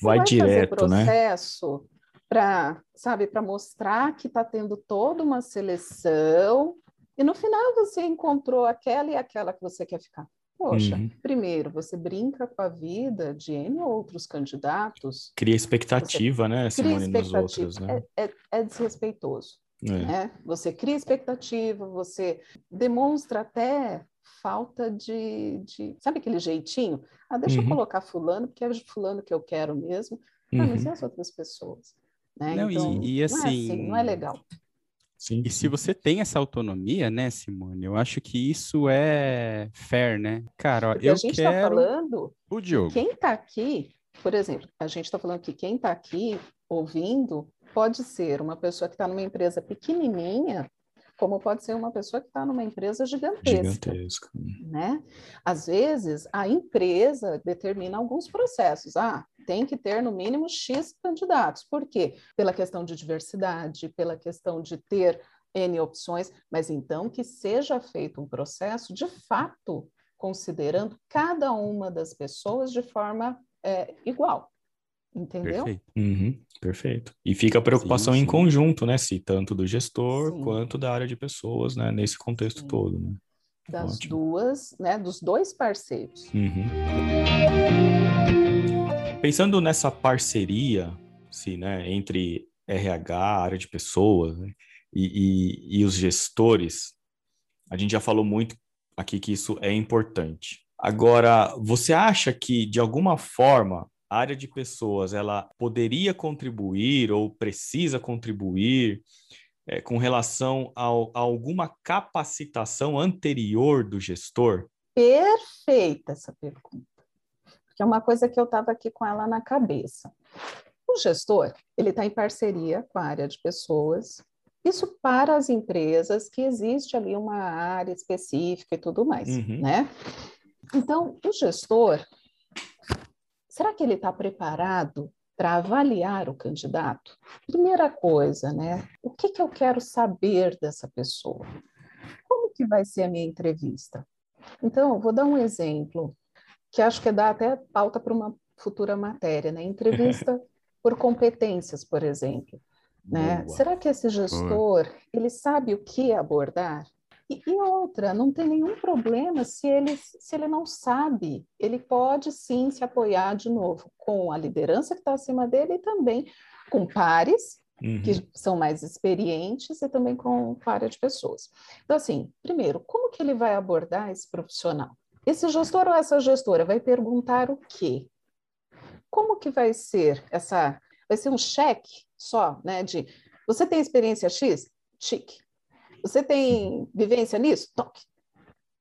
[SPEAKER 2] vai, vai direto,
[SPEAKER 3] fazer né? processo né? Para, sabe, para mostrar que está tendo toda uma seleção e no final você encontrou aquela e aquela que você quer ficar. Poxa, uhum. primeiro, você brinca com a vida de N outros candidatos.
[SPEAKER 2] Cria expectativa, né, Simone, nos outros, né?
[SPEAKER 3] É, é, é desrespeitoso. É. Né? Você cria expectativa, você demonstra até falta de, de, Sabe aquele jeitinho? Ah, deixa uhum. eu colocar fulano, porque é fulano que eu quero mesmo. Ah, uhum. mas e as outras pessoas? Né?
[SPEAKER 1] Não, então, e, e assim, não é assim,
[SPEAKER 3] assim, não é legal.
[SPEAKER 1] Sim. E se você tem essa autonomia, né, Simone? Eu acho que isso é fair, né? Cara, ó, eu a gente tá quero tá falando o Diogo.
[SPEAKER 3] Quem está aqui, por exemplo, a gente está falando que quem está aqui ouvindo pode ser uma pessoa que está numa empresa pequenininha como pode ser uma pessoa que está numa empresa gigantesca. Gigantesca. Né? Às vezes, a empresa determina alguns processos. Ah, tem que ter no mínimo X candidatos. Por quê? Pela questão de diversidade, pela questão de ter N opções, mas então que seja feito um processo de fato considerando cada uma das pessoas de forma é, igual. Entendeu?
[SPEAKER 2] Perfeito. Uhum, perfeito. E fica a preocupação sim, sim. em conjunto, né, se tanto do gestor sim. quanto da área de pessoas, né, nesse contexto todo, né?
[SPEAKER 3] Das Ótimo. duas, né, dos dois parceiros.
[SPEAKER 2] Uhum. Pensando nessa parceria, se, né, entre RH, área de pessoas, né, e, e, e os gestores, a gente já falou muito aqui que isso é importante. Agora, você acha que, de alguma forma, a área de pessoas ela poderia contribuir ou precisa contribuir é, com relação ao, a alguma capacitação anterior do gestor?
[SPEAKER 3] Perfeita essa pergunta, porque é uma coisa que eu estava aqui com ela na cabeça. O gestor ele está em parceria com a área de pessoas. Isso para as empresas que existe ali uma área específica e tudo mais, uhum. né? Então, o gestor Será que ele está preparado para avaliar o candidato? Primeira coisa, né? O que, que eu quero saber dessa pessoa? Como que vai ser a minha entrevista? Então, vou dar um exemplo que acho que dá até pauta para uma futura matéria, né? Entrevista por competências, por exemplo. Né? Será que esse gestor ele sabe o que abordar? E, e, outra, não tem nenhum problema se ele, se ele não sabe. Ele pode sim se apoiar de novo com a liderança que está acima dele e também com pares uhum. que são mais experientes e também com área de pessoas. Então, assim, primeiro, como que ele vai abordar esse profissional? Esse gestor ou essa gestora vai perguntar o quê? Como que vai ser essa... Vai ser um cheque só, né? De você tem experiência X? Chique. Você tem vivência nisso? Toque.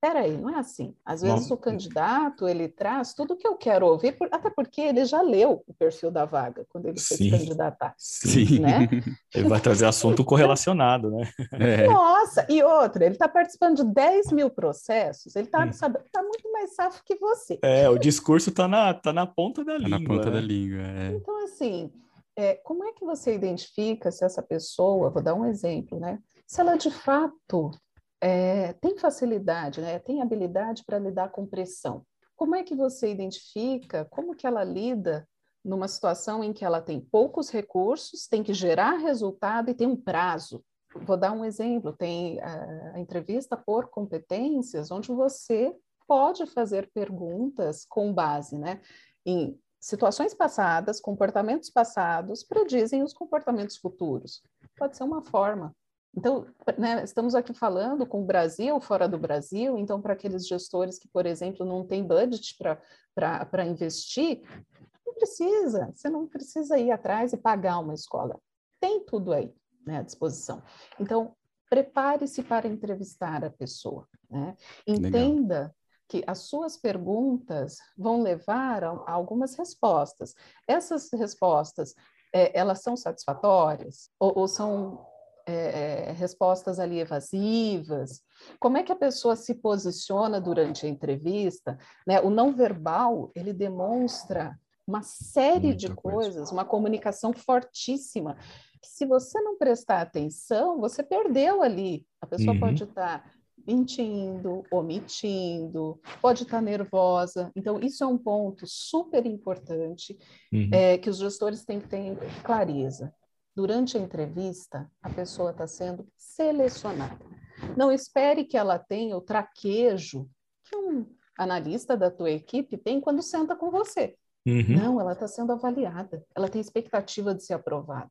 [SPEAKER 3] Peraí, não é assim. Às vezes o candidato, ele traz tudo o que eu quero ouvir, até porque ele já leu o perfil da vaga, quando ele foi se candidatar.
[SPEAKER 2] Sim, né? ele vai trazer assunto correlacionado, né?
[SPEAKER 3] É. Nossa, e outra, ele está participando de 10 mil processos, ele está hum. tá muito mais safo que você.
[SPEAKER 2] É, o discurso está na, tá na ponta da tá língua.
[SPEAKER 1] na ponta
[SPEAKER 2] né?
[SPEAKER 1] da língua, é.
[SPEAKER 3] Então, assim, é, como é que você identifica se essa pessoa, vou dar um exemplo, né? se ela de fato é, tem facilidade, né? tem habilidade para lidar com pressão. Como é que você identifica, como que ela lida numa situação em que ela tem poucos recursos, tem que gerar resultado e tem um prazo? Vou dar um exemplo, tem a, a entrevista por competências, onde você pode fazer perguntas com base né, em situações passadas, comportamentos passados, predizem os comportamentos futuros. Pode ser uma forma. Então, né, estamos aqui falando com o Brasil, fora do Brasil, então, para aqueles gestores que, por exemplo, não têm budget para investir, não precisa, você não precisa ir atrás e pagar uma escola. Tem tudo aí né, à disposição. Então, prepare-se para entrevistar a pessoa. Né? Entenda Legal que as suas perguntas vão levar a, a algumas respostas. Essas respostas, é, elas são satisfatórias ou, ou são é, respostas ali evasivas? Como é que a pessoa se posiciona durante a entrevista? Né? O não verbal, ele demonstra uma série Muita de coisas, coisa. uma comunicação fortíssima. Se você não prestar atenção, você perdeu ali. A pessoa uhum. pode estar mentindo, omitindo, pode estar nervosa. Então, isso é um ponto super importante uhum. é, que os gestores têm que ter clareza. Durante a entrevista, a pessoa está sendo selecionada. Não espere que ela tenha o traquejo que um analista da tua equipe tem quando senta com você. Uhum. Não, ela está sendo avaliada, ela tem expectativa de ser aprovada.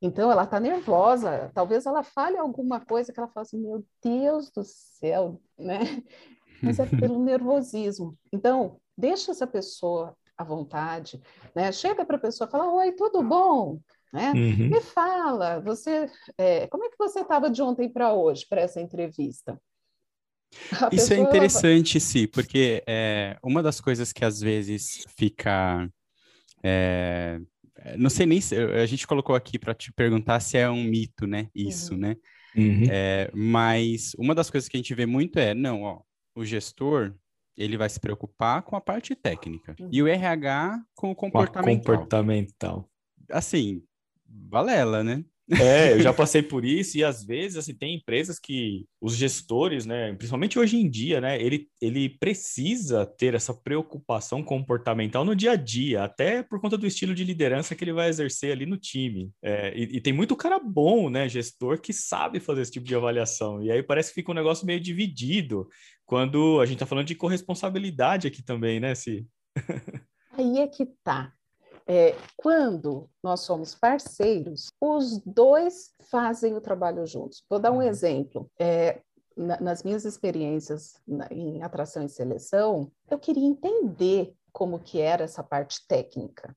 [SPEAKER 3] Então, ela está nervosa, talvez ela fale alguma coisa que ela fala assim, meu Deus do céu, né? Mas é pelo nervosismo. Então, deixa essa pessoa à vontade, né? Chega para a pessoa e fala, oi, tudo bom? Né? Uhum. Me fala, você, é, como é que você estava de ontem para hoje, para essa entrevista?
[SPEAKER 1] A Isso é pessoa, é interessante, sim, porque é, uma das coisas que às vezes fica é, é, não sei nem se a gente colocou aqui para te perguntar se é um mito, né? Isso, uhum. né? Uhum. É, mas uma das coisas que a gente vê muito é, não, ó, o gestor ele vai se preocupar com a parte técnica uhum. e o RH com o comportamental.
[SPEAKER 2] Com comportamental.
[SPEAKER 1] Assim, balela, né?
[SPEAKER 2] É, eu já passei por isso e às vezes assim tem empresas que os gestores, né, principalmente hoje em dia, né, ele, ele precisa ter essa preocupação comportamental no dia a dia, até por conta do estilo de liderança que ele vai exercer ali no time. É, e, e, tem muito cara bom, né, gestor que sabe fazer esse tipo de avaliação. E aí parece que fica um negócio meio dividido quando a gente está falando de corresponsabilidade aqui também, né, Si?
[SPEAKER 3] Aí é que tá é, quando nós somos parceiros, os dois fazem o trabalho juntos. Vou dar um uhum. exemplo. É, na, nas minhas experiências na, em atração e seleção, eu queria entender como que era essa parte técnica.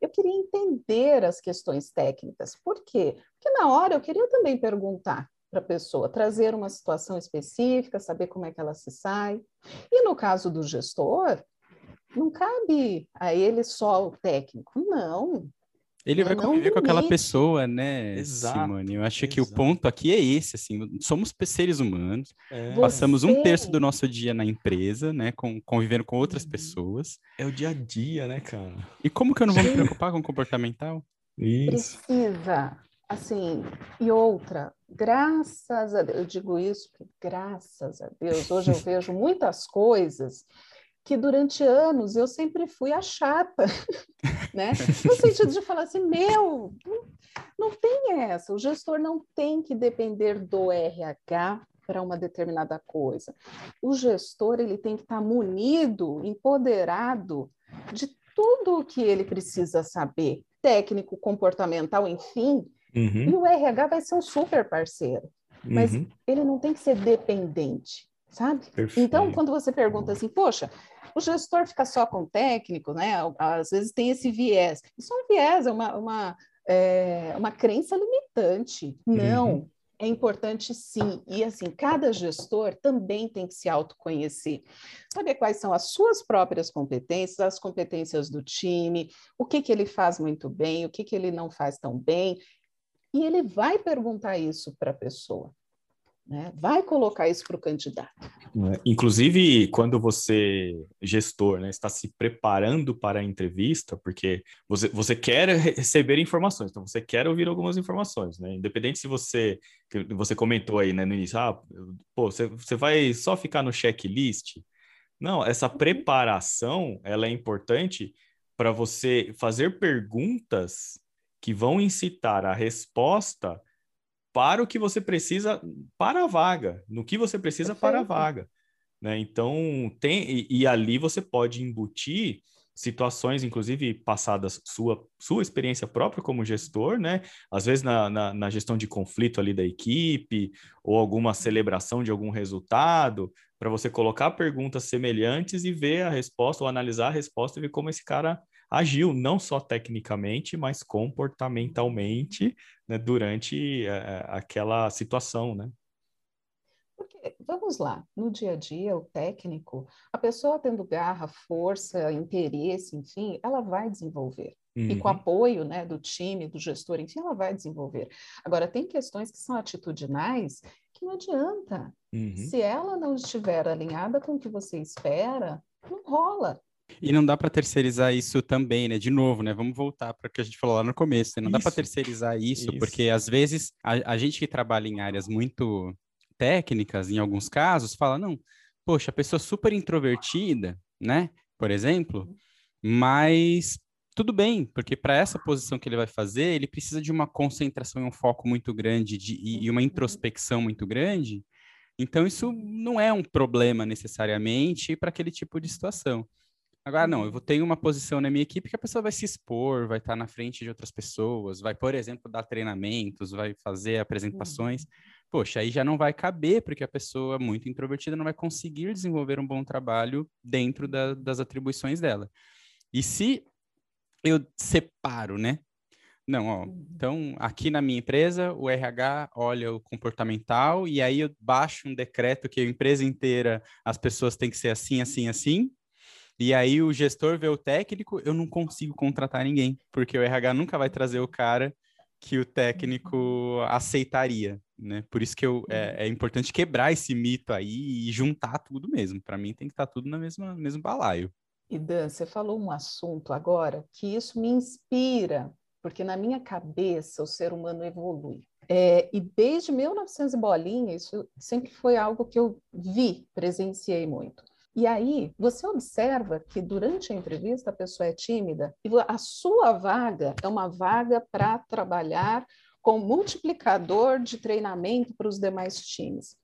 [SPEAKER 3] Eu queria entender as questões técnicas. Por quê? Porque na hora eu queria também perguntar para a pessoa, trazer uma situação específica, saber como é que ela se sai. E no caso do gestor, não cabe a ele só o técnico, não.
[SPEAKER 1] Ele vai conviver com aquela pessoa, né, Exato. Simone? Eu acho Exato. que o ponto aqui é esse, assim, somos seres humanos, é. passamos um terço do nosso dia na empresa, né, com, convivendo com outras uhum. pessoas.
[SPEAKER 2] É o dia a dia, né, cara?
[SPEAKER 1] E como que eu não vou me preocupar com o comportamental?
[SPEAKER 3] Isso. Precisa, assim, e outra, graças a Deus, eu digo isso porque graças a Deus, hoje eu vejo muitas coisas que durante anos eu sempre fui a chata, né? No sentido de falar assim, meu, não, não tem essa, o gestor não tem que depender do RH para uma determinada coisa. O gestor ele tem que estar munido, empoderado de tudo o que ele precisa saber, técnico, comportamental, enfim. Uhum. E o RH vai ser um super parceiro, mas uhum. ele não tem que ser dependente sabe? Perfeito. Então, quando você pergunta assim, poxa, o gestor fica só com o técnico, né? Às vezes tem esse viés. Isso é um viés, é uma, uma, é, uma crença limitante. Não, uhum. é importante sim. E assim, cada gestor também tem que se autoconhecer. Saber quais são as suas próprias competências, as competências do time, o que, que ele faz muito bem, o que, que ele não faz tão bem. E ele vai perguntar isso para a pessoa né? Vai colocar isso para o candidato.
[SPEAKER 2] É, inclusive, quando você, gestor, né, está se preparando para a entrevista, porque você, você quer receber informações, então você quer ouvir algumas informações, né? Independente se você, você comentou aí né, no início, ah, pô, você, você vai só ficar no checklist. Não, essa uhum. preparação, ela é importante para você fazer perguntas que vão incitar a resposta para o que você precisa para a vaga, no que você precisa Perfeito. para a vaga. Né? Então, tem, e, e, ali você pode embutir situações, inclusive passadas sua, sua experiência própria como gestor, né? Às vezes na, na, na gestão de conflito ali da equipe, ou alguma celebração de algum resultado, para você colocar perguntas semelhantes e ver a resposta, ou analisar a resposta e ver como esse cara agiu não só tecnicamente, mas comportamentalmente né, durante é, aquela situação, né?
[SPEAKER 3] Porque, vamos lá, no dia a dia, o técnico, a pessoa tendo garra, força, interesse, enfim, ela vai desenvolver. Uhum. E com uhum. apoio né, do time, do gestor, enfim, ela vai desenvolver. Agora, tem questões que são atitudinais que não adianta. Uhum. Se ela não estiver alinhada com o que você espera, não rola.
[SPEAKER 1] E não dá para terceirizar isso também, né? De novo, né? Vamos voltar para o que a gente falou lá no começo. Né? Não isso. dá para terceirizar isso, isso, porque às vezes a, a gente que trabalha em áreas muito técnicas, em alguns casos, fala, não, poxa, a pessoa super introvertida, né? Por exemplo, mas tudo bem, porque para essa posição que ele vai fazer, ele precisa de uma concentração e um foco muito grande de, e, e uma introspecção muito grande. Então, isso não é um problema necessariamente para aquele tipo de situação. Agora, não, eu vou ter uma posição na minha equipe que a pessoa vai se expor, vai estar na frente de outras pessoas, vai, por exemplo, dar treinamentos, vai fazer apresentações. Uhum. Poxa, aí já não vai caber, porque a pessoa muito introvertida não vai conseguir desenvolver um bom trabalho dentro da, das atribuições dela. E se eu separo, né? Não, ó, uhum. então aqui na minha empresa, o RH olha o comportamental e aí eu baixo um decreto que a empresa inteira, as pessoas têm que ser assim, assim, assim, e aí o gestor vê o técnico, eu não consigo contratar ninguém, porque o RH nunca vai trazer o cara que o técnico aceitaria, né? Por isso que eu, é, uhum. é importante quebrar esse mito aí e juntar tudo mesmo. Para mim tem que estar tá tudo no mesmo, mesmo balaio.
[SPEAKER 3] E Dan, você falou um assunto agora que isso me inspira, porque na minha cabeça o ser humano evolui. É, e desde 1900 bolinha, isso sempre foi algo que eu vi, presenciei muito. E aí, você observa que durante a entrevista a pessoa é tímida e a sua vaga é uma vaga para trabalhar com multiplicador de treinamento para os demais times.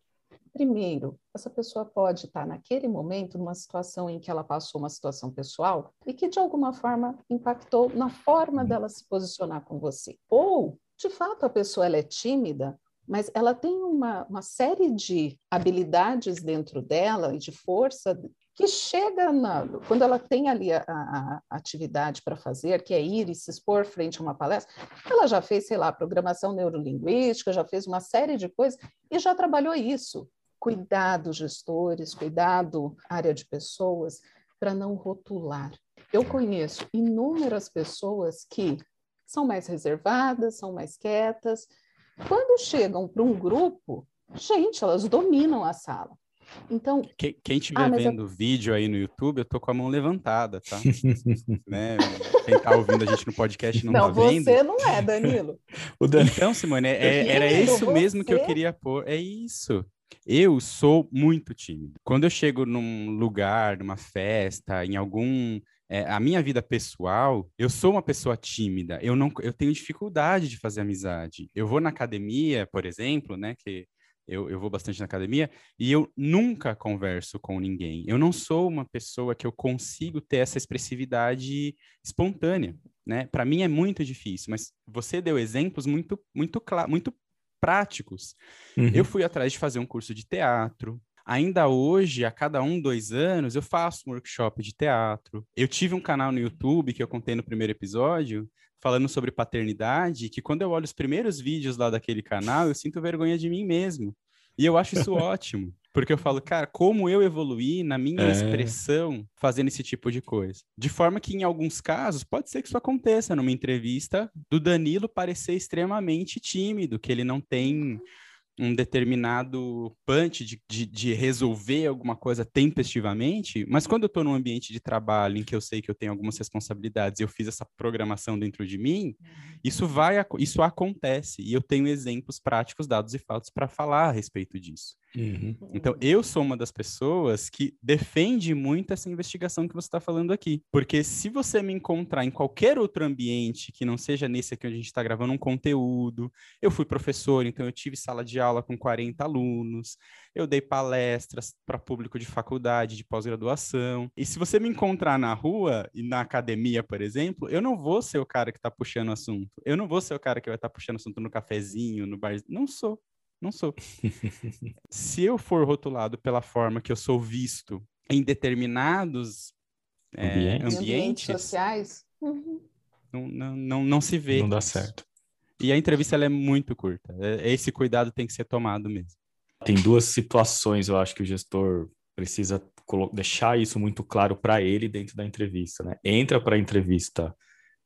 [SPEAKER 3] Primeiro, essa pessoa pode estar naquele momento numa situação em que ela passou uma situação pessoal e que de alguma forma impactou na forma dela se posicionar com você. Ou, de fato, a pessoa é tímida mas ela tem uma, uma série de habilidades dentro dela e de força que chega na, quando ela tem ali a, a, a atividade para fazer, que é ir e se expor frente a uma palestra, ela já fez, sei lá, programação neurolinguística, já fez uma série de coisas e já trabalhou isso. Cuidado, gestores, cuidado, área de pessoas, para não rotular. Eu conheço inúmeras pessoas que são mais reservadas, são mais quietas, quando chegam para um grupo, gente, elas dominam a sala. Então,
[SPEAKER 1] quem, quem estiver ah, vendo o eu... vídeo aí no YouTube, eu tô com a mão levantada, tá? né? Quem tá ouvindo a gente no podcast não, não tá vendo.
[SPEAKER 3] Não, você não é, Danilo.
[SPEAKER 1] Dan... Então, Simone, é, era isso mesmo que eu queria pôr. É isso. Eu sou muito tímido. Quando eu chego num lugar, numa festa, em algum é, a minha vida pessoal, eu sou uma pessoa tímida, eu não, eu tenho dificuldade de fazer amizade. Eu vou na academia, por exemplo, né, que eu, eu vou bastante na academia, e eu nunca converso com ninguém. Eu não sou uma pessoa que eu consigo ter essa expressividade espontânea, né? Para mim é muito difícil, mas você deu exemplos muito, muito, muito práticos. Uhum. Eu fui atrás de fazer um curso de teatro, Ainda hoje, a cada um, dois anos, eu faço um workshop de teatro. Eu tive um canal no YouTube que eu contei no primeiro episódio, falando sobre paternidade, que quando eu olho os primeiros vídeos lá daquele canal, eu sinto vergonha de mim mesmo. E eu acho isso ótimo, porque eu falo, cara, como eu evoluí na minha é. expressão fazendo esse tipo de coisa. De forma que, em alguns casos, pode ser que isso aconteça numa entrevista do Danilo parecer extremamente tímido, que ele não tem um determinado punch de, de, de, resolver alguma coisa tempestivamente, mas quando eu estou num ambiente de trabalho em que eu sei que eu tenho algumas responsabilidades e eu fiz essa programação dentro de mim, isso vai, isso acontece e eu tenho exemplos práticos, dados e fatos para falar a respeito disso. Uhum. Então, eu sou uma das pessoas que defende muito essa investigação que você está falando aqui. Porque se você me encontrar em qualquer outro ambiente que não seja nesse aqui onde a gente está gravando um conteúdo, eu fui professor, então eu tive sala de aula com 40 alunos, eu dei palestras para público de faculdade, de pós-graduação. E se você me encontrar na rua e na academia, por exemplo, eu não vou ser o cara que está puxando assunto. Eu não vou ser o cara que vai estar tá puxando assunto no cafezinho, no bar. Não sou. Não sou. Se eu for rotulado pela forma que eu sou visto em determinados
[SPEAKER 3] é, ambientes. ambientes, sociais,
[SPEAKER 1] uhum. não, não, não, não se vê.
[SPEAKER 2] Não dá certo.
[SPEAKER 1] E a entrevista ela é muito curta. É, esse cuidado tem que ser tomado mesmo.
[SPEAKER 2] Tem duas situações, eu acho que o gestor precisa deixar isso muito claro para ele dentro da entrevista, né? Entra para a entrevista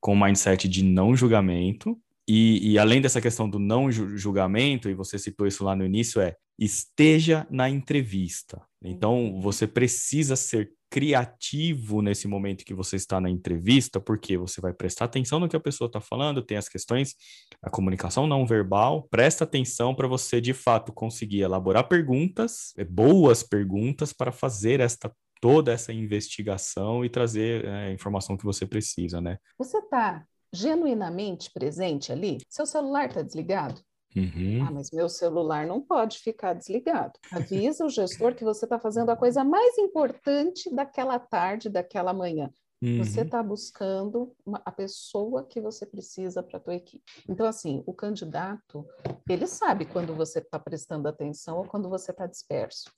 [SPEAKER 2] com o mindset de não julgamento, e, e, além dessa questão do não julgamento, e você citou isso lá no início, é esteja na entrevista. Então, uhum. você precisa ser criativo nesse momento que você está na entrevista, porque você vai prestar atenção no que a pessoa está falando, tem as questões, a comunicação não verbal, presta atenção para você de fato conseguir elaborar perguntas, é, boas perguntas para fazer esta toda essa investigação e trazer é, a informação que você precisa, né?
[SPEAKER 3] Você está genuinamente presente ali, seu celular está desligado? Uhum. Ah, mas meu celular não pode ficar desligado. Avisa o gestor que você está fazendo a coisa mais importante daquela tarde, daquela manhã. Uhum. Você está buscando uma, a pessoa que você precisa para a tua equipe. Então, assim, o candidato, ele sabe quando você está prestando atenção ou quando você está disperso.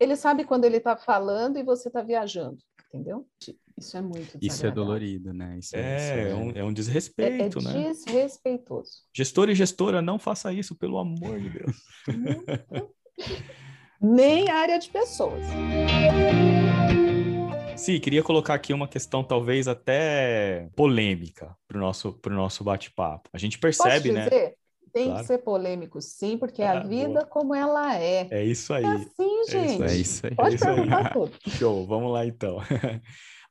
[SPEAKER 3] Ele sabe quando ele está falando e você está viajando, entendeu? Isso é muito
[SPEAKER 1] Isso é dolorido, né? Isso
[SPEAKER 2] é, é, é, um, é um desrespeito, é, é
[SPEAKER 3] né? desrespeitoso.
[SPEAKER 2] Gestor e gestora, não faça isso, pelo amor de Deus.
[SPEAKER 3] Nem área de pessoas.
[SPEAKER 2] Sim, queria colocar aqui uma questão talvez até polêmica para o nosso, pro nosso bate-papo. A gente percebe,
[SPEAKER 3] né? Tem claro. que ser polêmico, sim, porque ah, a vida boa. como ela é.
[SPEAKER 2] É isso aí. É
[SPEAKER 3] assim, gente.
[SPEAKER 1] É isso aí.
[SPEAKER 3] Pode
[SPEAKER 2] é
[SPEAKER 3] perguntar tudo.
[SPEAKER 2] Show, vamos lá então.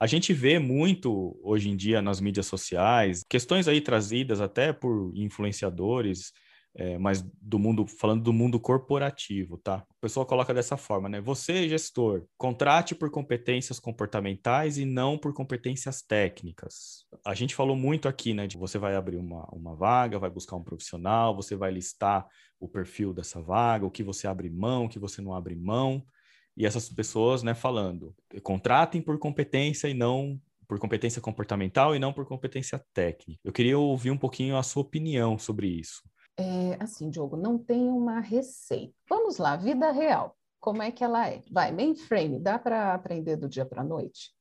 [SPEAKER 2] A gente vê muito hoje em dia nas mídias sociais questões aí trazidas até por influenciadores, é, mas do mundo, falando do mundo corporativo, tá? O pessoal coloca dessa forma, né? Você, gestor, contrate por competências comportamentais e não por competências técnicas. A gente falou muito aqui, né? De você vai abrir uma, uma vaga, vai buscar um profissional, você vai listar o perfil dessa vaga, o que você abre mão, o que você não abre mão e essas pessoas, né, falando, contratem por competência e não por competência comportamental e não por competência técnica. Eu queria ouvir um pouquinho a sua opinião sobre isso.
[SPEAKER 3] É, assim, Diogo, não tem uma receita. Vamos lá, vida real. Como é que ela é? Vai, mainframe, dá para aprender do dia para a noite?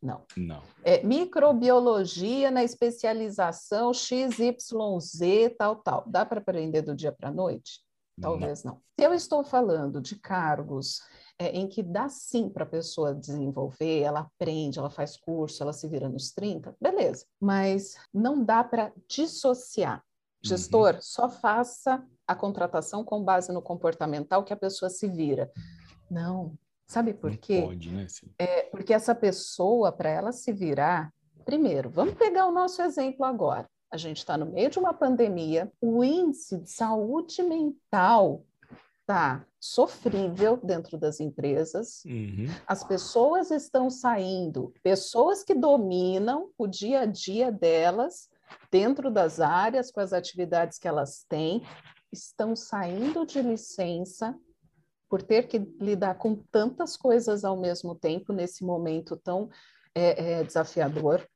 [SPEAKER 3] Não.
[SPEAKER 2] Não.
[SPEAKER 3] É, microbiologia na especialização XYZ, tal, tal. Dá para aprender do dia para a noite? Talvez não. não. Se eu estou falando de cargos é, em que dá sim para a pessoa desenvolver, ela aprende, ela faz curso, ela se vira nos 30, beleza. Mas não dá para dissociar. Gestor, uhum. só faça a contratação com base no comportamental que a pessoa se vira. Não. Sabe por
[SPEAKER 2] não
[SPEAKER 3] quê?
[SPEAKER 2] Pode, né?
[SPEAKER 3] É, porque essa pessoa, para ela se virar, primeiro, vamos pegar o nosso exemplo agora. A gente está no meio de uma pandemia, o índice de saúde mental está sofrível dentro das empresas, uhum. as pessoas estão saindo, pessoas que dominam o dia a dia delas, dentro das áreas, com as atividades que elas têm, estão saindo de licença por ter que lidar com tantas coisas ao mesmo tempo, nesse momento tão é, é, desafiador.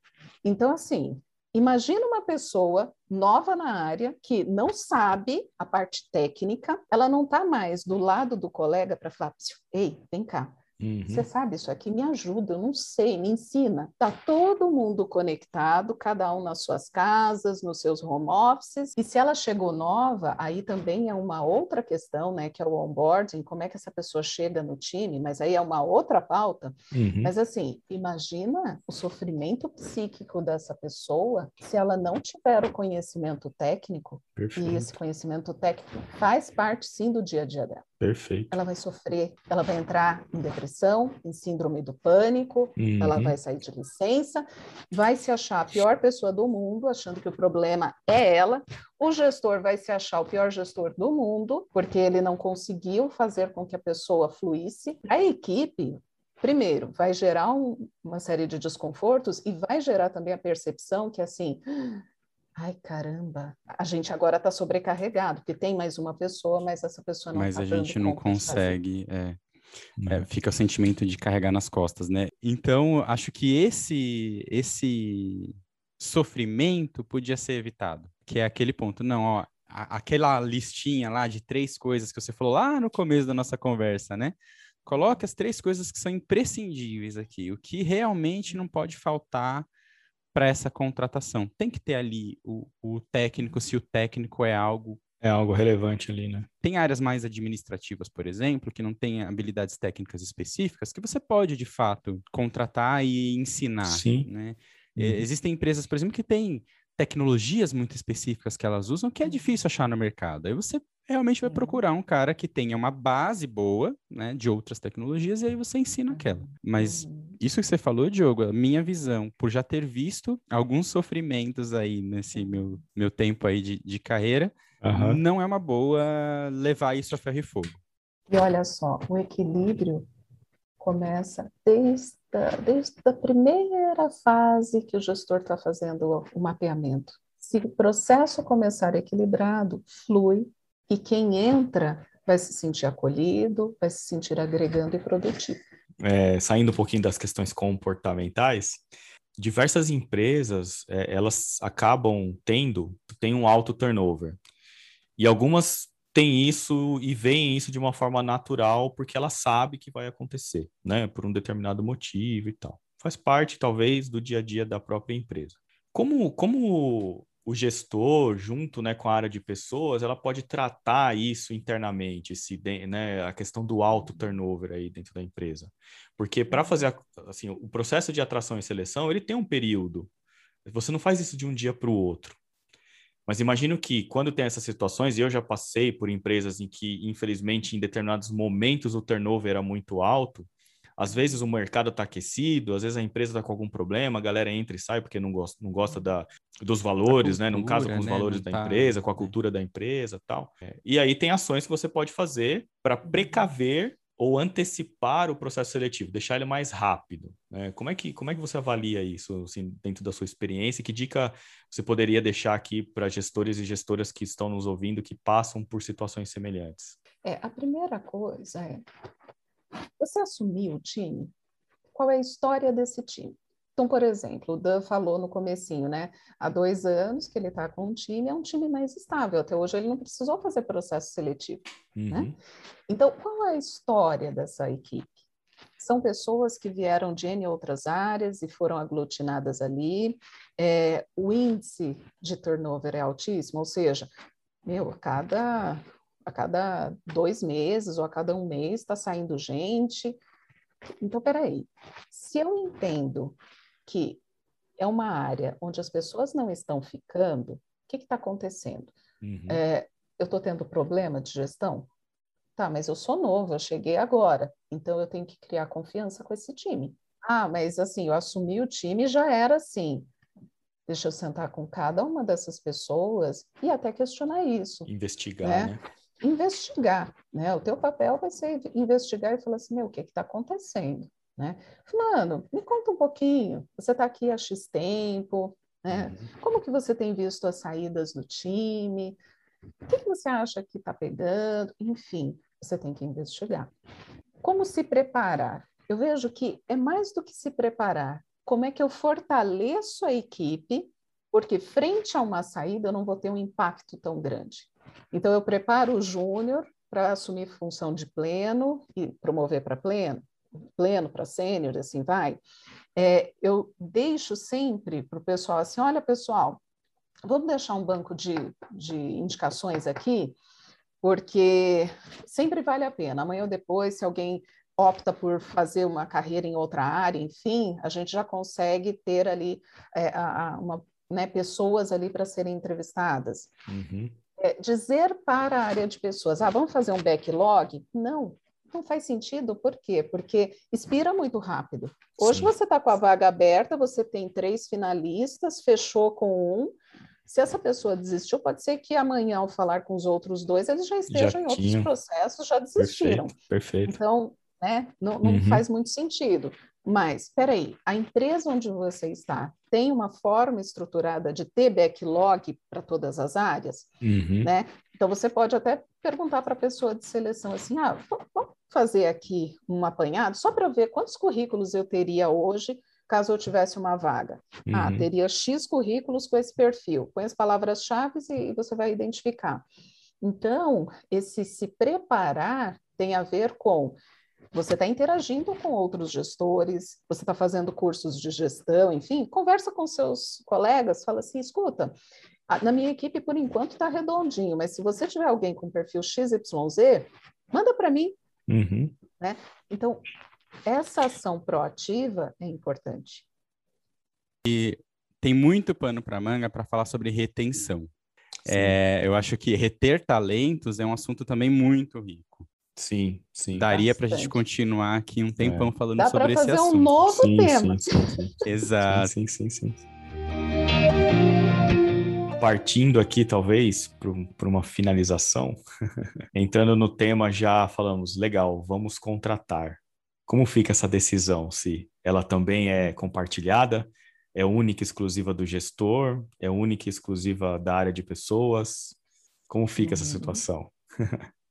[SPEAKER 3] Então, assim, Imagina uma pessoa nova na área que não sabe a parte técnica, ela não está mais do lado do colega para falar: ei, vem cá, Uhum. Você sabe isso aqui? Me ajuda, eu não sei, me ensina. Tá todo mundo conectado, cada um nas suas casas, nos seus home offices. E se ela chegou nova, aí também é uma outra questão, né? Que é o onboarding, como é que essa pessoa chega no time, mas aí é uma outra pauta. Uhum. Mas assim, imagina o sofrimento psíquico dessa pessoa se ela não tiver o conhecimento técnico, Perfeito. e esse conhecimento técnico faz parte sim do dia a dia dela.
[SPEAKER 2] Perfeito.
[SPEAKER 3] Ela vai sofrer, ela vai entrar em depressão, em síndrome do pânico, uhum. ela vai sair de licença, vai se achar a pior pessoa do mundo, achando que o problema é ela. O gestor vai se achar o pior gestor do mundo, porque ele não conseguiu fazer com que a pessoa fluísse. A equipe primeiro, vai gerar um, uma série de desconfortos e vai gerar também a percepção que, assim, Ai, caramba, a gente agora está sobrecarregado, porque tem mais uma pessoa, mas essa pessoa não
[SPEAKER 1] Mas
[SPEAKER 3] tá
[SPEAKER 1] a gente não consegue, é, é, fica o sentimento de carregar nas costas, né? Então, acho que esse, esse sofrimento podia ser evitado, que é aquele ponto, não, ó, aquela listinha lá de três coisas que você falou lá no começo da nossa conversa, né? Coloque as três coisas que são imprescindíveis aqui, o que realmente não pode faltar para essa contratação. Tem que ter ali o, o técnico, se o técnico é algo
[SPEAKER 2] é algo relevante ali, né?
[SPEAKER 1] Tem áreas mais administrativas, por exemplo, que não têm habilidades técnicas específicas, que você pode, de fato, contratar e ensinar.
[SPEAKER 2] Sim.
[SPEAKER 1] Né? Uhum. Existem empresas, por exemplo, que têm tecnologias muito específicas que elas usam que é difícil achar no mercado. Aí você realmente vai uhum. procurar um cara que tenha uma base boa, né, de outras tecnologias e aí você ensina aquela. Mas uhum. Isso que você falou, Diogo, a minha visão, por já ter visto alguns sofrimentos aí nesse meu, meu tempo aí de, de carreira, uhum. não é uma boa levar isso a ferro e fogo.
[SPEAKER 3] E olha só, o equilíbrio começa desde a, desde a primeira fase que o gestor está fazendo o mapeamento. Se o processo começar equilibrado, flui, e quem entra vai se sentir acolhido, vai se sentir agregando e produtivo.
[SPEAKER 2] É, saindo um pouquinho das questões comportamentais, diversas empresas é, elas acabam tendo tem um alto turnover e algumas têm isso e veem isso de uma forma natural porque ela sabe que vai acontecer, né, por um determinado motivo e tal. Faz parte talvez do dia a dia da própria empresa. Como como o gestor, junto né, com a área de pessoas, ela pode tratar isso internamente, se, né, a questão do alto turnover aí dentro da empresa. Porque para uhum. fazer assim, o processo de atração e seleção, ele tem um período. Você não faz isso de um dia para o outro. Mas imagino que quando tem essas situações, e eu já passei por empresas em que, infelizmente, em determinados momentos o turnover era muito alto, às vezes o mercado está aquecido, às vezes a empresa está com algum problema, a galera entra e sai porque não gosta, não gosta da, dos valores, cultura, né? Não casa com os né? valores não da tá... empresa, com a cultura da empresa tal. É. E aí tem ações que você pode fazer para precaver ou antecipar o processo seletivo, deixar ele mais rápido. Né? Como, é que, como é que você avalia isso assim, dentro da sua experiência? Que dica você poderia deixar aqui para gestores e gestoras que estão nos ouvindo que passam por situações semelhantes?
[SPEAKER 3] É, a primeira coisa é você assumiu o time? Qual é a história desse time? Então, por exemplo, o Dan falou no comecinho, né? Há dois anos que ele está com um time, é um time mais estável. Até hoje ele não precisou fazer processo seletivo, né? uhum. né? Então, qual é a história dessa equipe? São pessoas que vieram de N outras áreas e foram aglutinadas ali. É, o índice de turnover é altíssimo, ou seja, meu, a cada a cada dois meses ou a cada um mês está saindo gente. Então, peraí, se eu entendo que é uma área onde as pessoas não estão ficando, o que está acontecendo? Uhum. É, eu estou tendo problema de gestão? Tá, mas eu sou novo, eu cheguei agora, então eu tenho que criar confiança com esse time. Ah, mas assim, eu assumi o time já era assim. Deixa eu sentar com cada uma dessas pessoas e até questionar isso.
[SPEAKER 2] Investigar, né? né?
[SPEAKER 3] Investigar, né? O teu papel vai ser investigar e falar assim, meu, o que está acontecendo, né? Fulano, me conta um pouquinho, você está aqui há X tempo, né? Uhum. Como que você tem visto as saídas do time? O que, que você acha que está pegando? Enfim, você tem que investigar. Como se preparar? Eu vejo que é mais do que se preparar. Como é que eu fortaleço a equipe? Porque frente a uma saída eu não vou ter um impacto tão grande. Então, eu preparo o júnior para assumir função de pleno e promover para pleno. pleno para sênior, assim vai, é, eu deixo sempre para o pessoal assim, olha pessoal, vamos deixar um banco de, de indicações aqui, porque sempre vale a pena. Amanhã ou depois, se alguém opta por fazer uma carreira em outra área, enfim, a gente já consegue ter ali é, a, a, uma, né, pessoas ali para serem entrevistadas. Uhum. É, dizer para a área de pessoas, ah, vamos fazer um backlog? Não, não faz sentido, por quê? Porque expira muito rápido. Hoje Sim. você está com a vaga aberta, você tem três finalistas, fechou com um. Se essa pessoa desistiu, pode ser que amanhã, ao falar com os outros dois, eles já estejam já em outros processos, já desistiram.
[SPEAKER 2] Perfeito, perfeito.
[SPEAKER 3] Então, né, não, não uhum. faz muito sentido. Mas, espera aí, a empresa onde você está tem uma forma estruturada de ter backlog para todas as áreas, uhum. né? Então, você pode até perguntar para a pessoa de seleção assim, ah, vamos fazer aqui um apanhado só para ver quantos currículos eu teria hoje caso eu tivesse uma vaga. Ah, uhum. Ah, teria X currículos com esse perfil. Põe as palavras-chave e você vai identificar. Então, esse se preparar tem a ver com você está interagindo com outros gestores, você está fazendo cursos de gestão, enfim, conversa com seus colegas, fala assim, escuta, na minha equipe, por enquanto, está redondinho, mas se você tiver alguém com perfil XYZ, manda para mim. Uhum. Né? Então, essa ação proativa é importante.
[SPEAKER 1] E tem muito pano para manga para falar sobre retenção. É, eu acho que reter talentos é um assunto também muito rico.
[SPEAKER 2] Sim, sim.
[SPEAKER 1] Daria para a gente continuar aqui um tempão é. falando Dá sobre esse assunto. Dá para
[SPEAKER 3] fazer um novo sim, tema.
[SPEAKER 2] Sim, sim, sim.
[SPEAKER 1] Exato.
[SPEAKER 2] Sim, sim, sim. Partindo aqui, talvez, para uma finalização, entrando no tema, já falamos, legal, vamos contratar. Como fica essa decisão? Se ela também é compartilhada? É única e exclusiva do gestor? É única e exclusiva da área de pessoas? Como fica uhum. essa situação?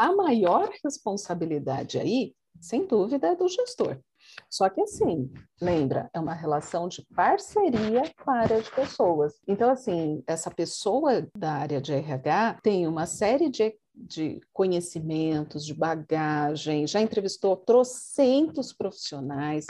[SPEAKER 3] A maior responsabilidade aí, sem dúvida, é do gestor. Só que assim, lembra, é uma relação de parceria com a área de pessoas. Então, assim, essa pessoa da área de RH tem uma série de de conhecimentos, de bagagem, já entrevistou trocentos profissionais,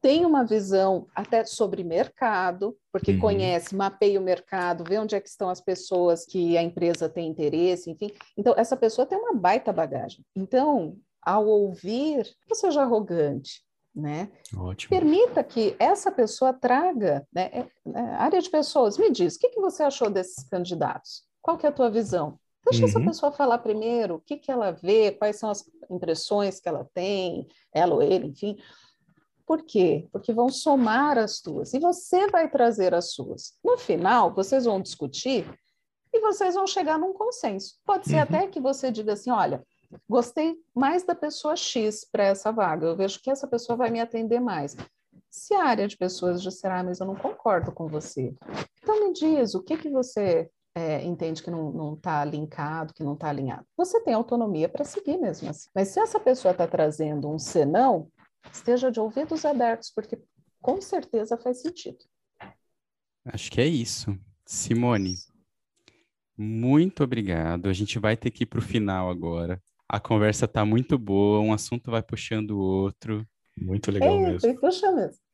[SPEAKER 3] tem uma visão até sobre mercado, porque uhum. conhece, mapeia o mercado, vê onde é que estão as pessoas que a empresa tem interesse, enfim. Então, essa pessoa tem uma baita bagagem. Então, ao ouvir, não seja arrogante, né?
[SPEAKER 2] Ótimo.
[SPEAKER 3] Permita que essa pessoa traga, né? É, é, área de pessoas, me diz, o que, que você achou desses candidatos? Qual que é a tua visão? Deixa uhum. essa pessoa falar primeiro, o que, que ela vê, quais são as impressões que ela tem, ela ou ele, enfim. Por quê? Porque vão somar as tuas e você vai trazer as suas. No final, vocês vão discutir e vocês vão chegar num consenso. Pode ser uhum. até que você diga assim: olha, gostei mais da pessoa X para essa vaga, eu vejo que essa pessoa vai me atender mais. Se a área de pessoas disser, ah, mas eu não concordo com você, então me diz o que, que você é, entende que não está linkado, que não está alinhado. Você tem autonomia para seguir mesmo assim. Mas se essa pessoa está trazendo um senão, esteja de ouvidos abertos, porque com certeza faz sentido.
[SPEAKER 1] Acho que é isso. Simone, muito obrigado. A gente vai ter que ir para o final agora. A conversa está muito boa, um assunto vai puxando o outro.
[SPEAKER 2] Muito legal
[SPEAKER 3] é,
[SPEAKER 2] mesmo.
[SPEAKER 3] Puxa mesmo.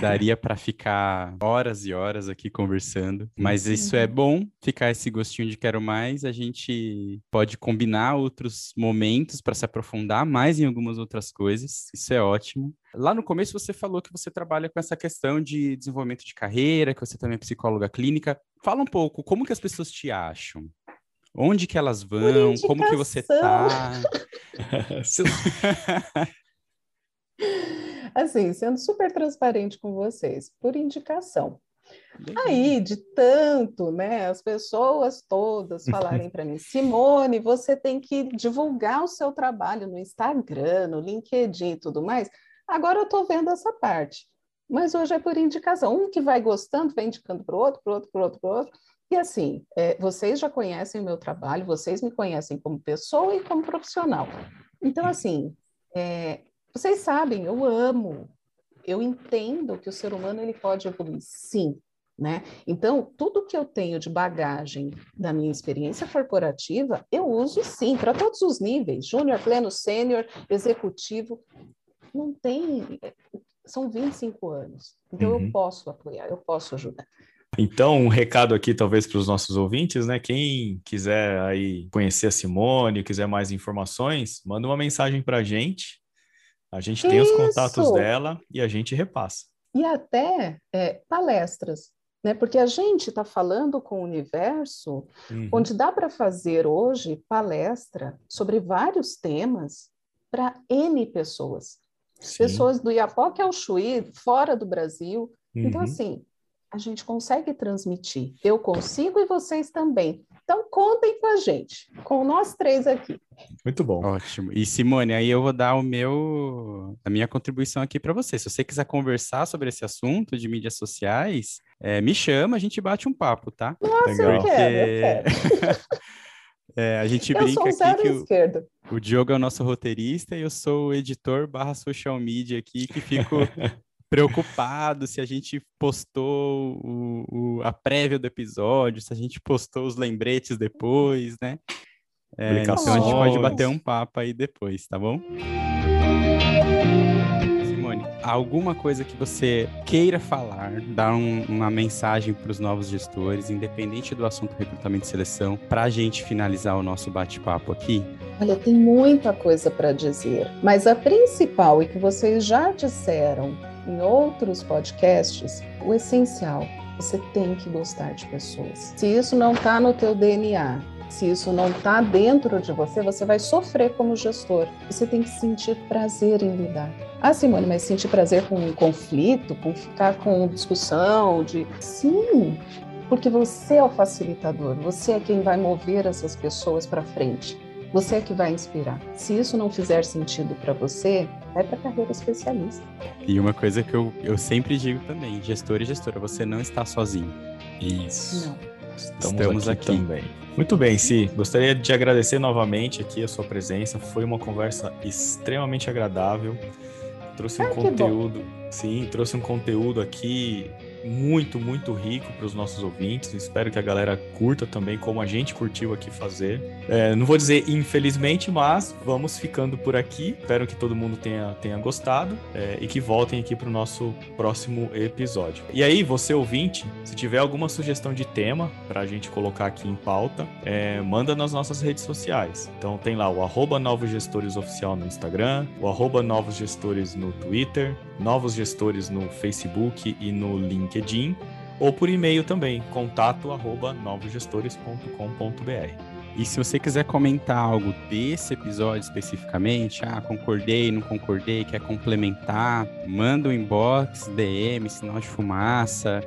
[SPEAKER 1] Daria para ficar horas e horas aqui conversando, mas isso é bom, ficar esse gostinho de quero mais. A gente pode combinar outros momentos para se aprofundar mais em algumas outras coisas. Isso é ótimo. Lá no começo você falou que você trabalha com essa questão de desenvolvimento de carreira, que você também é psicóloga clínica. Fala um pouco, como que as pessoas te acham? Onde que elas vão? Como que você tá?
[SPEAKER 3] assim, sendo super transparente com vocês, por indicação. Aí, de tanto, né, as pessoas todas falarem para mim, Simone, você tem que divulgar o seu trabalho no Instagram, no LinkedIn e tudo mais. Agora eu estou vendo essa parte, mas hoje é por indicação. Um que vai gostando, vai indicando para o outro, para o outro, para o outro, para o outro. E assim, é, vocês já conhecem o meu trabalho, vocês me conhecem como pessoa e como profissional. Então, assim, é, vocês sabem, eu amo, eu entendo que o ser humano ele pode evoluir, sim, né? Então, tudo que eu tenho de bagagem da minha experiência corporativa, eu uso sim, para todos os níveis, júnior, pleno, sênior, executivo. não tem. São 25 anos. Então uhum. eu posso apoiar, eu posso ajudar.
[SPEAKER 2] Então, um recado aqui, talvez, para os nossos ouvintes, né? Quem quiser aí conhecer a Simone, quiser mais informações, manda uma mensagem para a gente. A gente tem Isso. os contatos dela e a gente repassa.
[SPEAKER 3] E até é, palestras, né? Porque a gente está falando com o universo, uhum. onde dá para fazer hoje palestra sobre vários temas para N pessoas. Sim. Pessoas do Iapoque ao Chuí, fora do Brasil. Então, uhum. Então, assim, a gente consegue transmitir. Eu consigo e vocês também. Então, contem com a gente, com nós três aqui.
[SPEAKER 2] Muito bom.
[SPEAKER 1] Ótimo. E Simone, aí eu vou dar o meu, a minha contribuição aqui para você. Se você quiser conversar sobre esse assunto de mídias sociais, é, me chama, a gente bate um papo, tá?
[SPEAKER 3] Nossa, Legal. eu quero, eu quero.
[SPEAKER 1] é, a gente
[SPEAKER 3] eu
[SPEAKER 1] brinca aqui que
[SPEAKER 3] o,
[SPEAKER 1] o Diogo é o nosso roteirista e eu sou o editor barra social media aqui, que fico preocupado se a gente postou o, o, a prévia do episódio, se a gente postou os lembretes depois, né? É, então a gente pode bater um papo aí depois, tá bom? Simone, alguma coisa que você queira falar, dar um, uma mensagem para os novos gestores, independente do assunto recrutamento e seleção, para a gente finalizar o nosso bate-papo aqui?
[SPEAKER 3] Olha, tem muita coisa para dizer, mas a principal e que vocês já disseram em outros podcasts, o essencial, você tem que gostar de pessoas. Se isso não está no teu DNA, se isso não está dentro de você, você vai sofrer como gestor. Você tem que sentir prazer em lidar. Ah, Simone, mas sentir prazer com um conflito, com ficar com discussão, de sim, porque você é o facilitador, você é quem vai mover essas pessoas para frente. Você é que vai inspirar. Se isso não fizer sentido para você, vai para a carreira especialista.
[SPEAKER 1] E uma coisa que eu, eu sempre digo também, gestor e gestora, você não está sozinho.
[SPEAKER 2] Isso. Não. Estamos, Estamos aqui, aqui, também. Muito bem, Si. Gostaria de agradecer novamente aqui a sua presença. Foi uma conversa extremamente agradável. Trouxe um ah, conteúdo, sim, trouxe um conteúdo aqui muito, muito rico para os nossos ouvintes. Espero que a galera curta também, como a gente curtiu aqui fazer. É, não vou dizer infelizmente, mas vamos ficando por aqui. Espero que todo mundo tenha, tenha gostado é, e que voltem aqui para o nosso próximo episódio. E aí, você ouvinte, se tiver alguma sugestão de tema para a gente colocar aqui em pauta, é, manda nas nossas redes sociais. Então tem lá o arroba Novos Gestores Oficial no Instagram, o arroba Novos Gestores no Twitter, Novos Gestores no Facebook e no LinkedIn, ou por e-mail também, contato arroba novosgestores.com.br.
[SPEAKER 1] E se você quiser comentar algo desse episódio especificamente, ah, concordei, não concordei, quer complementar, manda um inbox, DM, sinal de fumaça.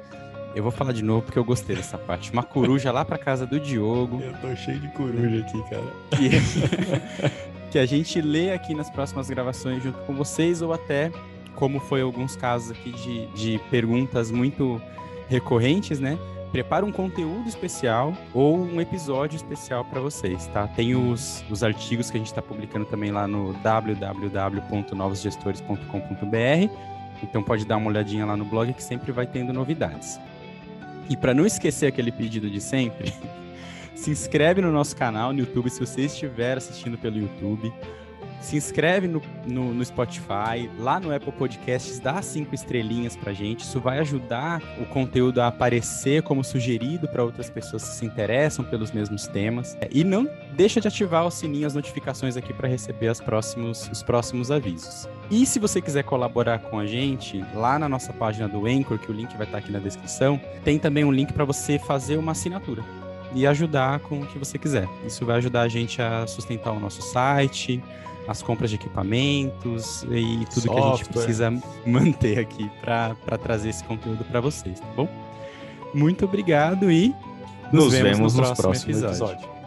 [SPEAKER 1] Eu vou falar de novo porque eu gostei dessa parte. Uma coruja lá para casa do Diogo.
[SPEAKER 2] Eu tô cheio de coruja aqui, cara.
[SPEAKER 1] Que, que a gente lê aqui nas próximas gravações junto com vocês ou até como foi alguns casos aqui de, de perguntas muito recorrentes, né? Prepara um conteúdo especial ou um episódio especial para vocês, tá? Tem os, os artigos que a gente está publicando também lá no www.novosgestores.com.br. Então pode dar uma olhadinha lá no blog que sempre vai tendo novidades. E para não esquecer aquele pedido de sempre, se inscreve no nosso canal no YouTube se você estiver assistindo pelo YouTube se inscreve no, no, no, Spotify, lá no Apple Podcasts, dá cinco estrelinhas pra gente. Isso vai ajudar o conteúdo a aparecer como sugerido para outras pessoas que se interessam pelos mesmos temas. E não deixa de ativar o sininho, as notificações aqui para receber próximos, os próximos avisos. E se você quiser colaborar com a gente, lá na nossa página do Anchor, que o link vai estar aqui na descrição, tem também um link para você fazer uma assinatura e ajudar com o que você quiser. Isso vai ajudar a gente a sustentar o nosso site, as compras de equipamentos e tudo Software. que a gente precisa manter aqui para trazer esse conteúdo para vocês, tá bom? Muito obrigado e
[SPEAKER 2] nos, nos vemos, vemos no próximo, próximo episódio. episódio.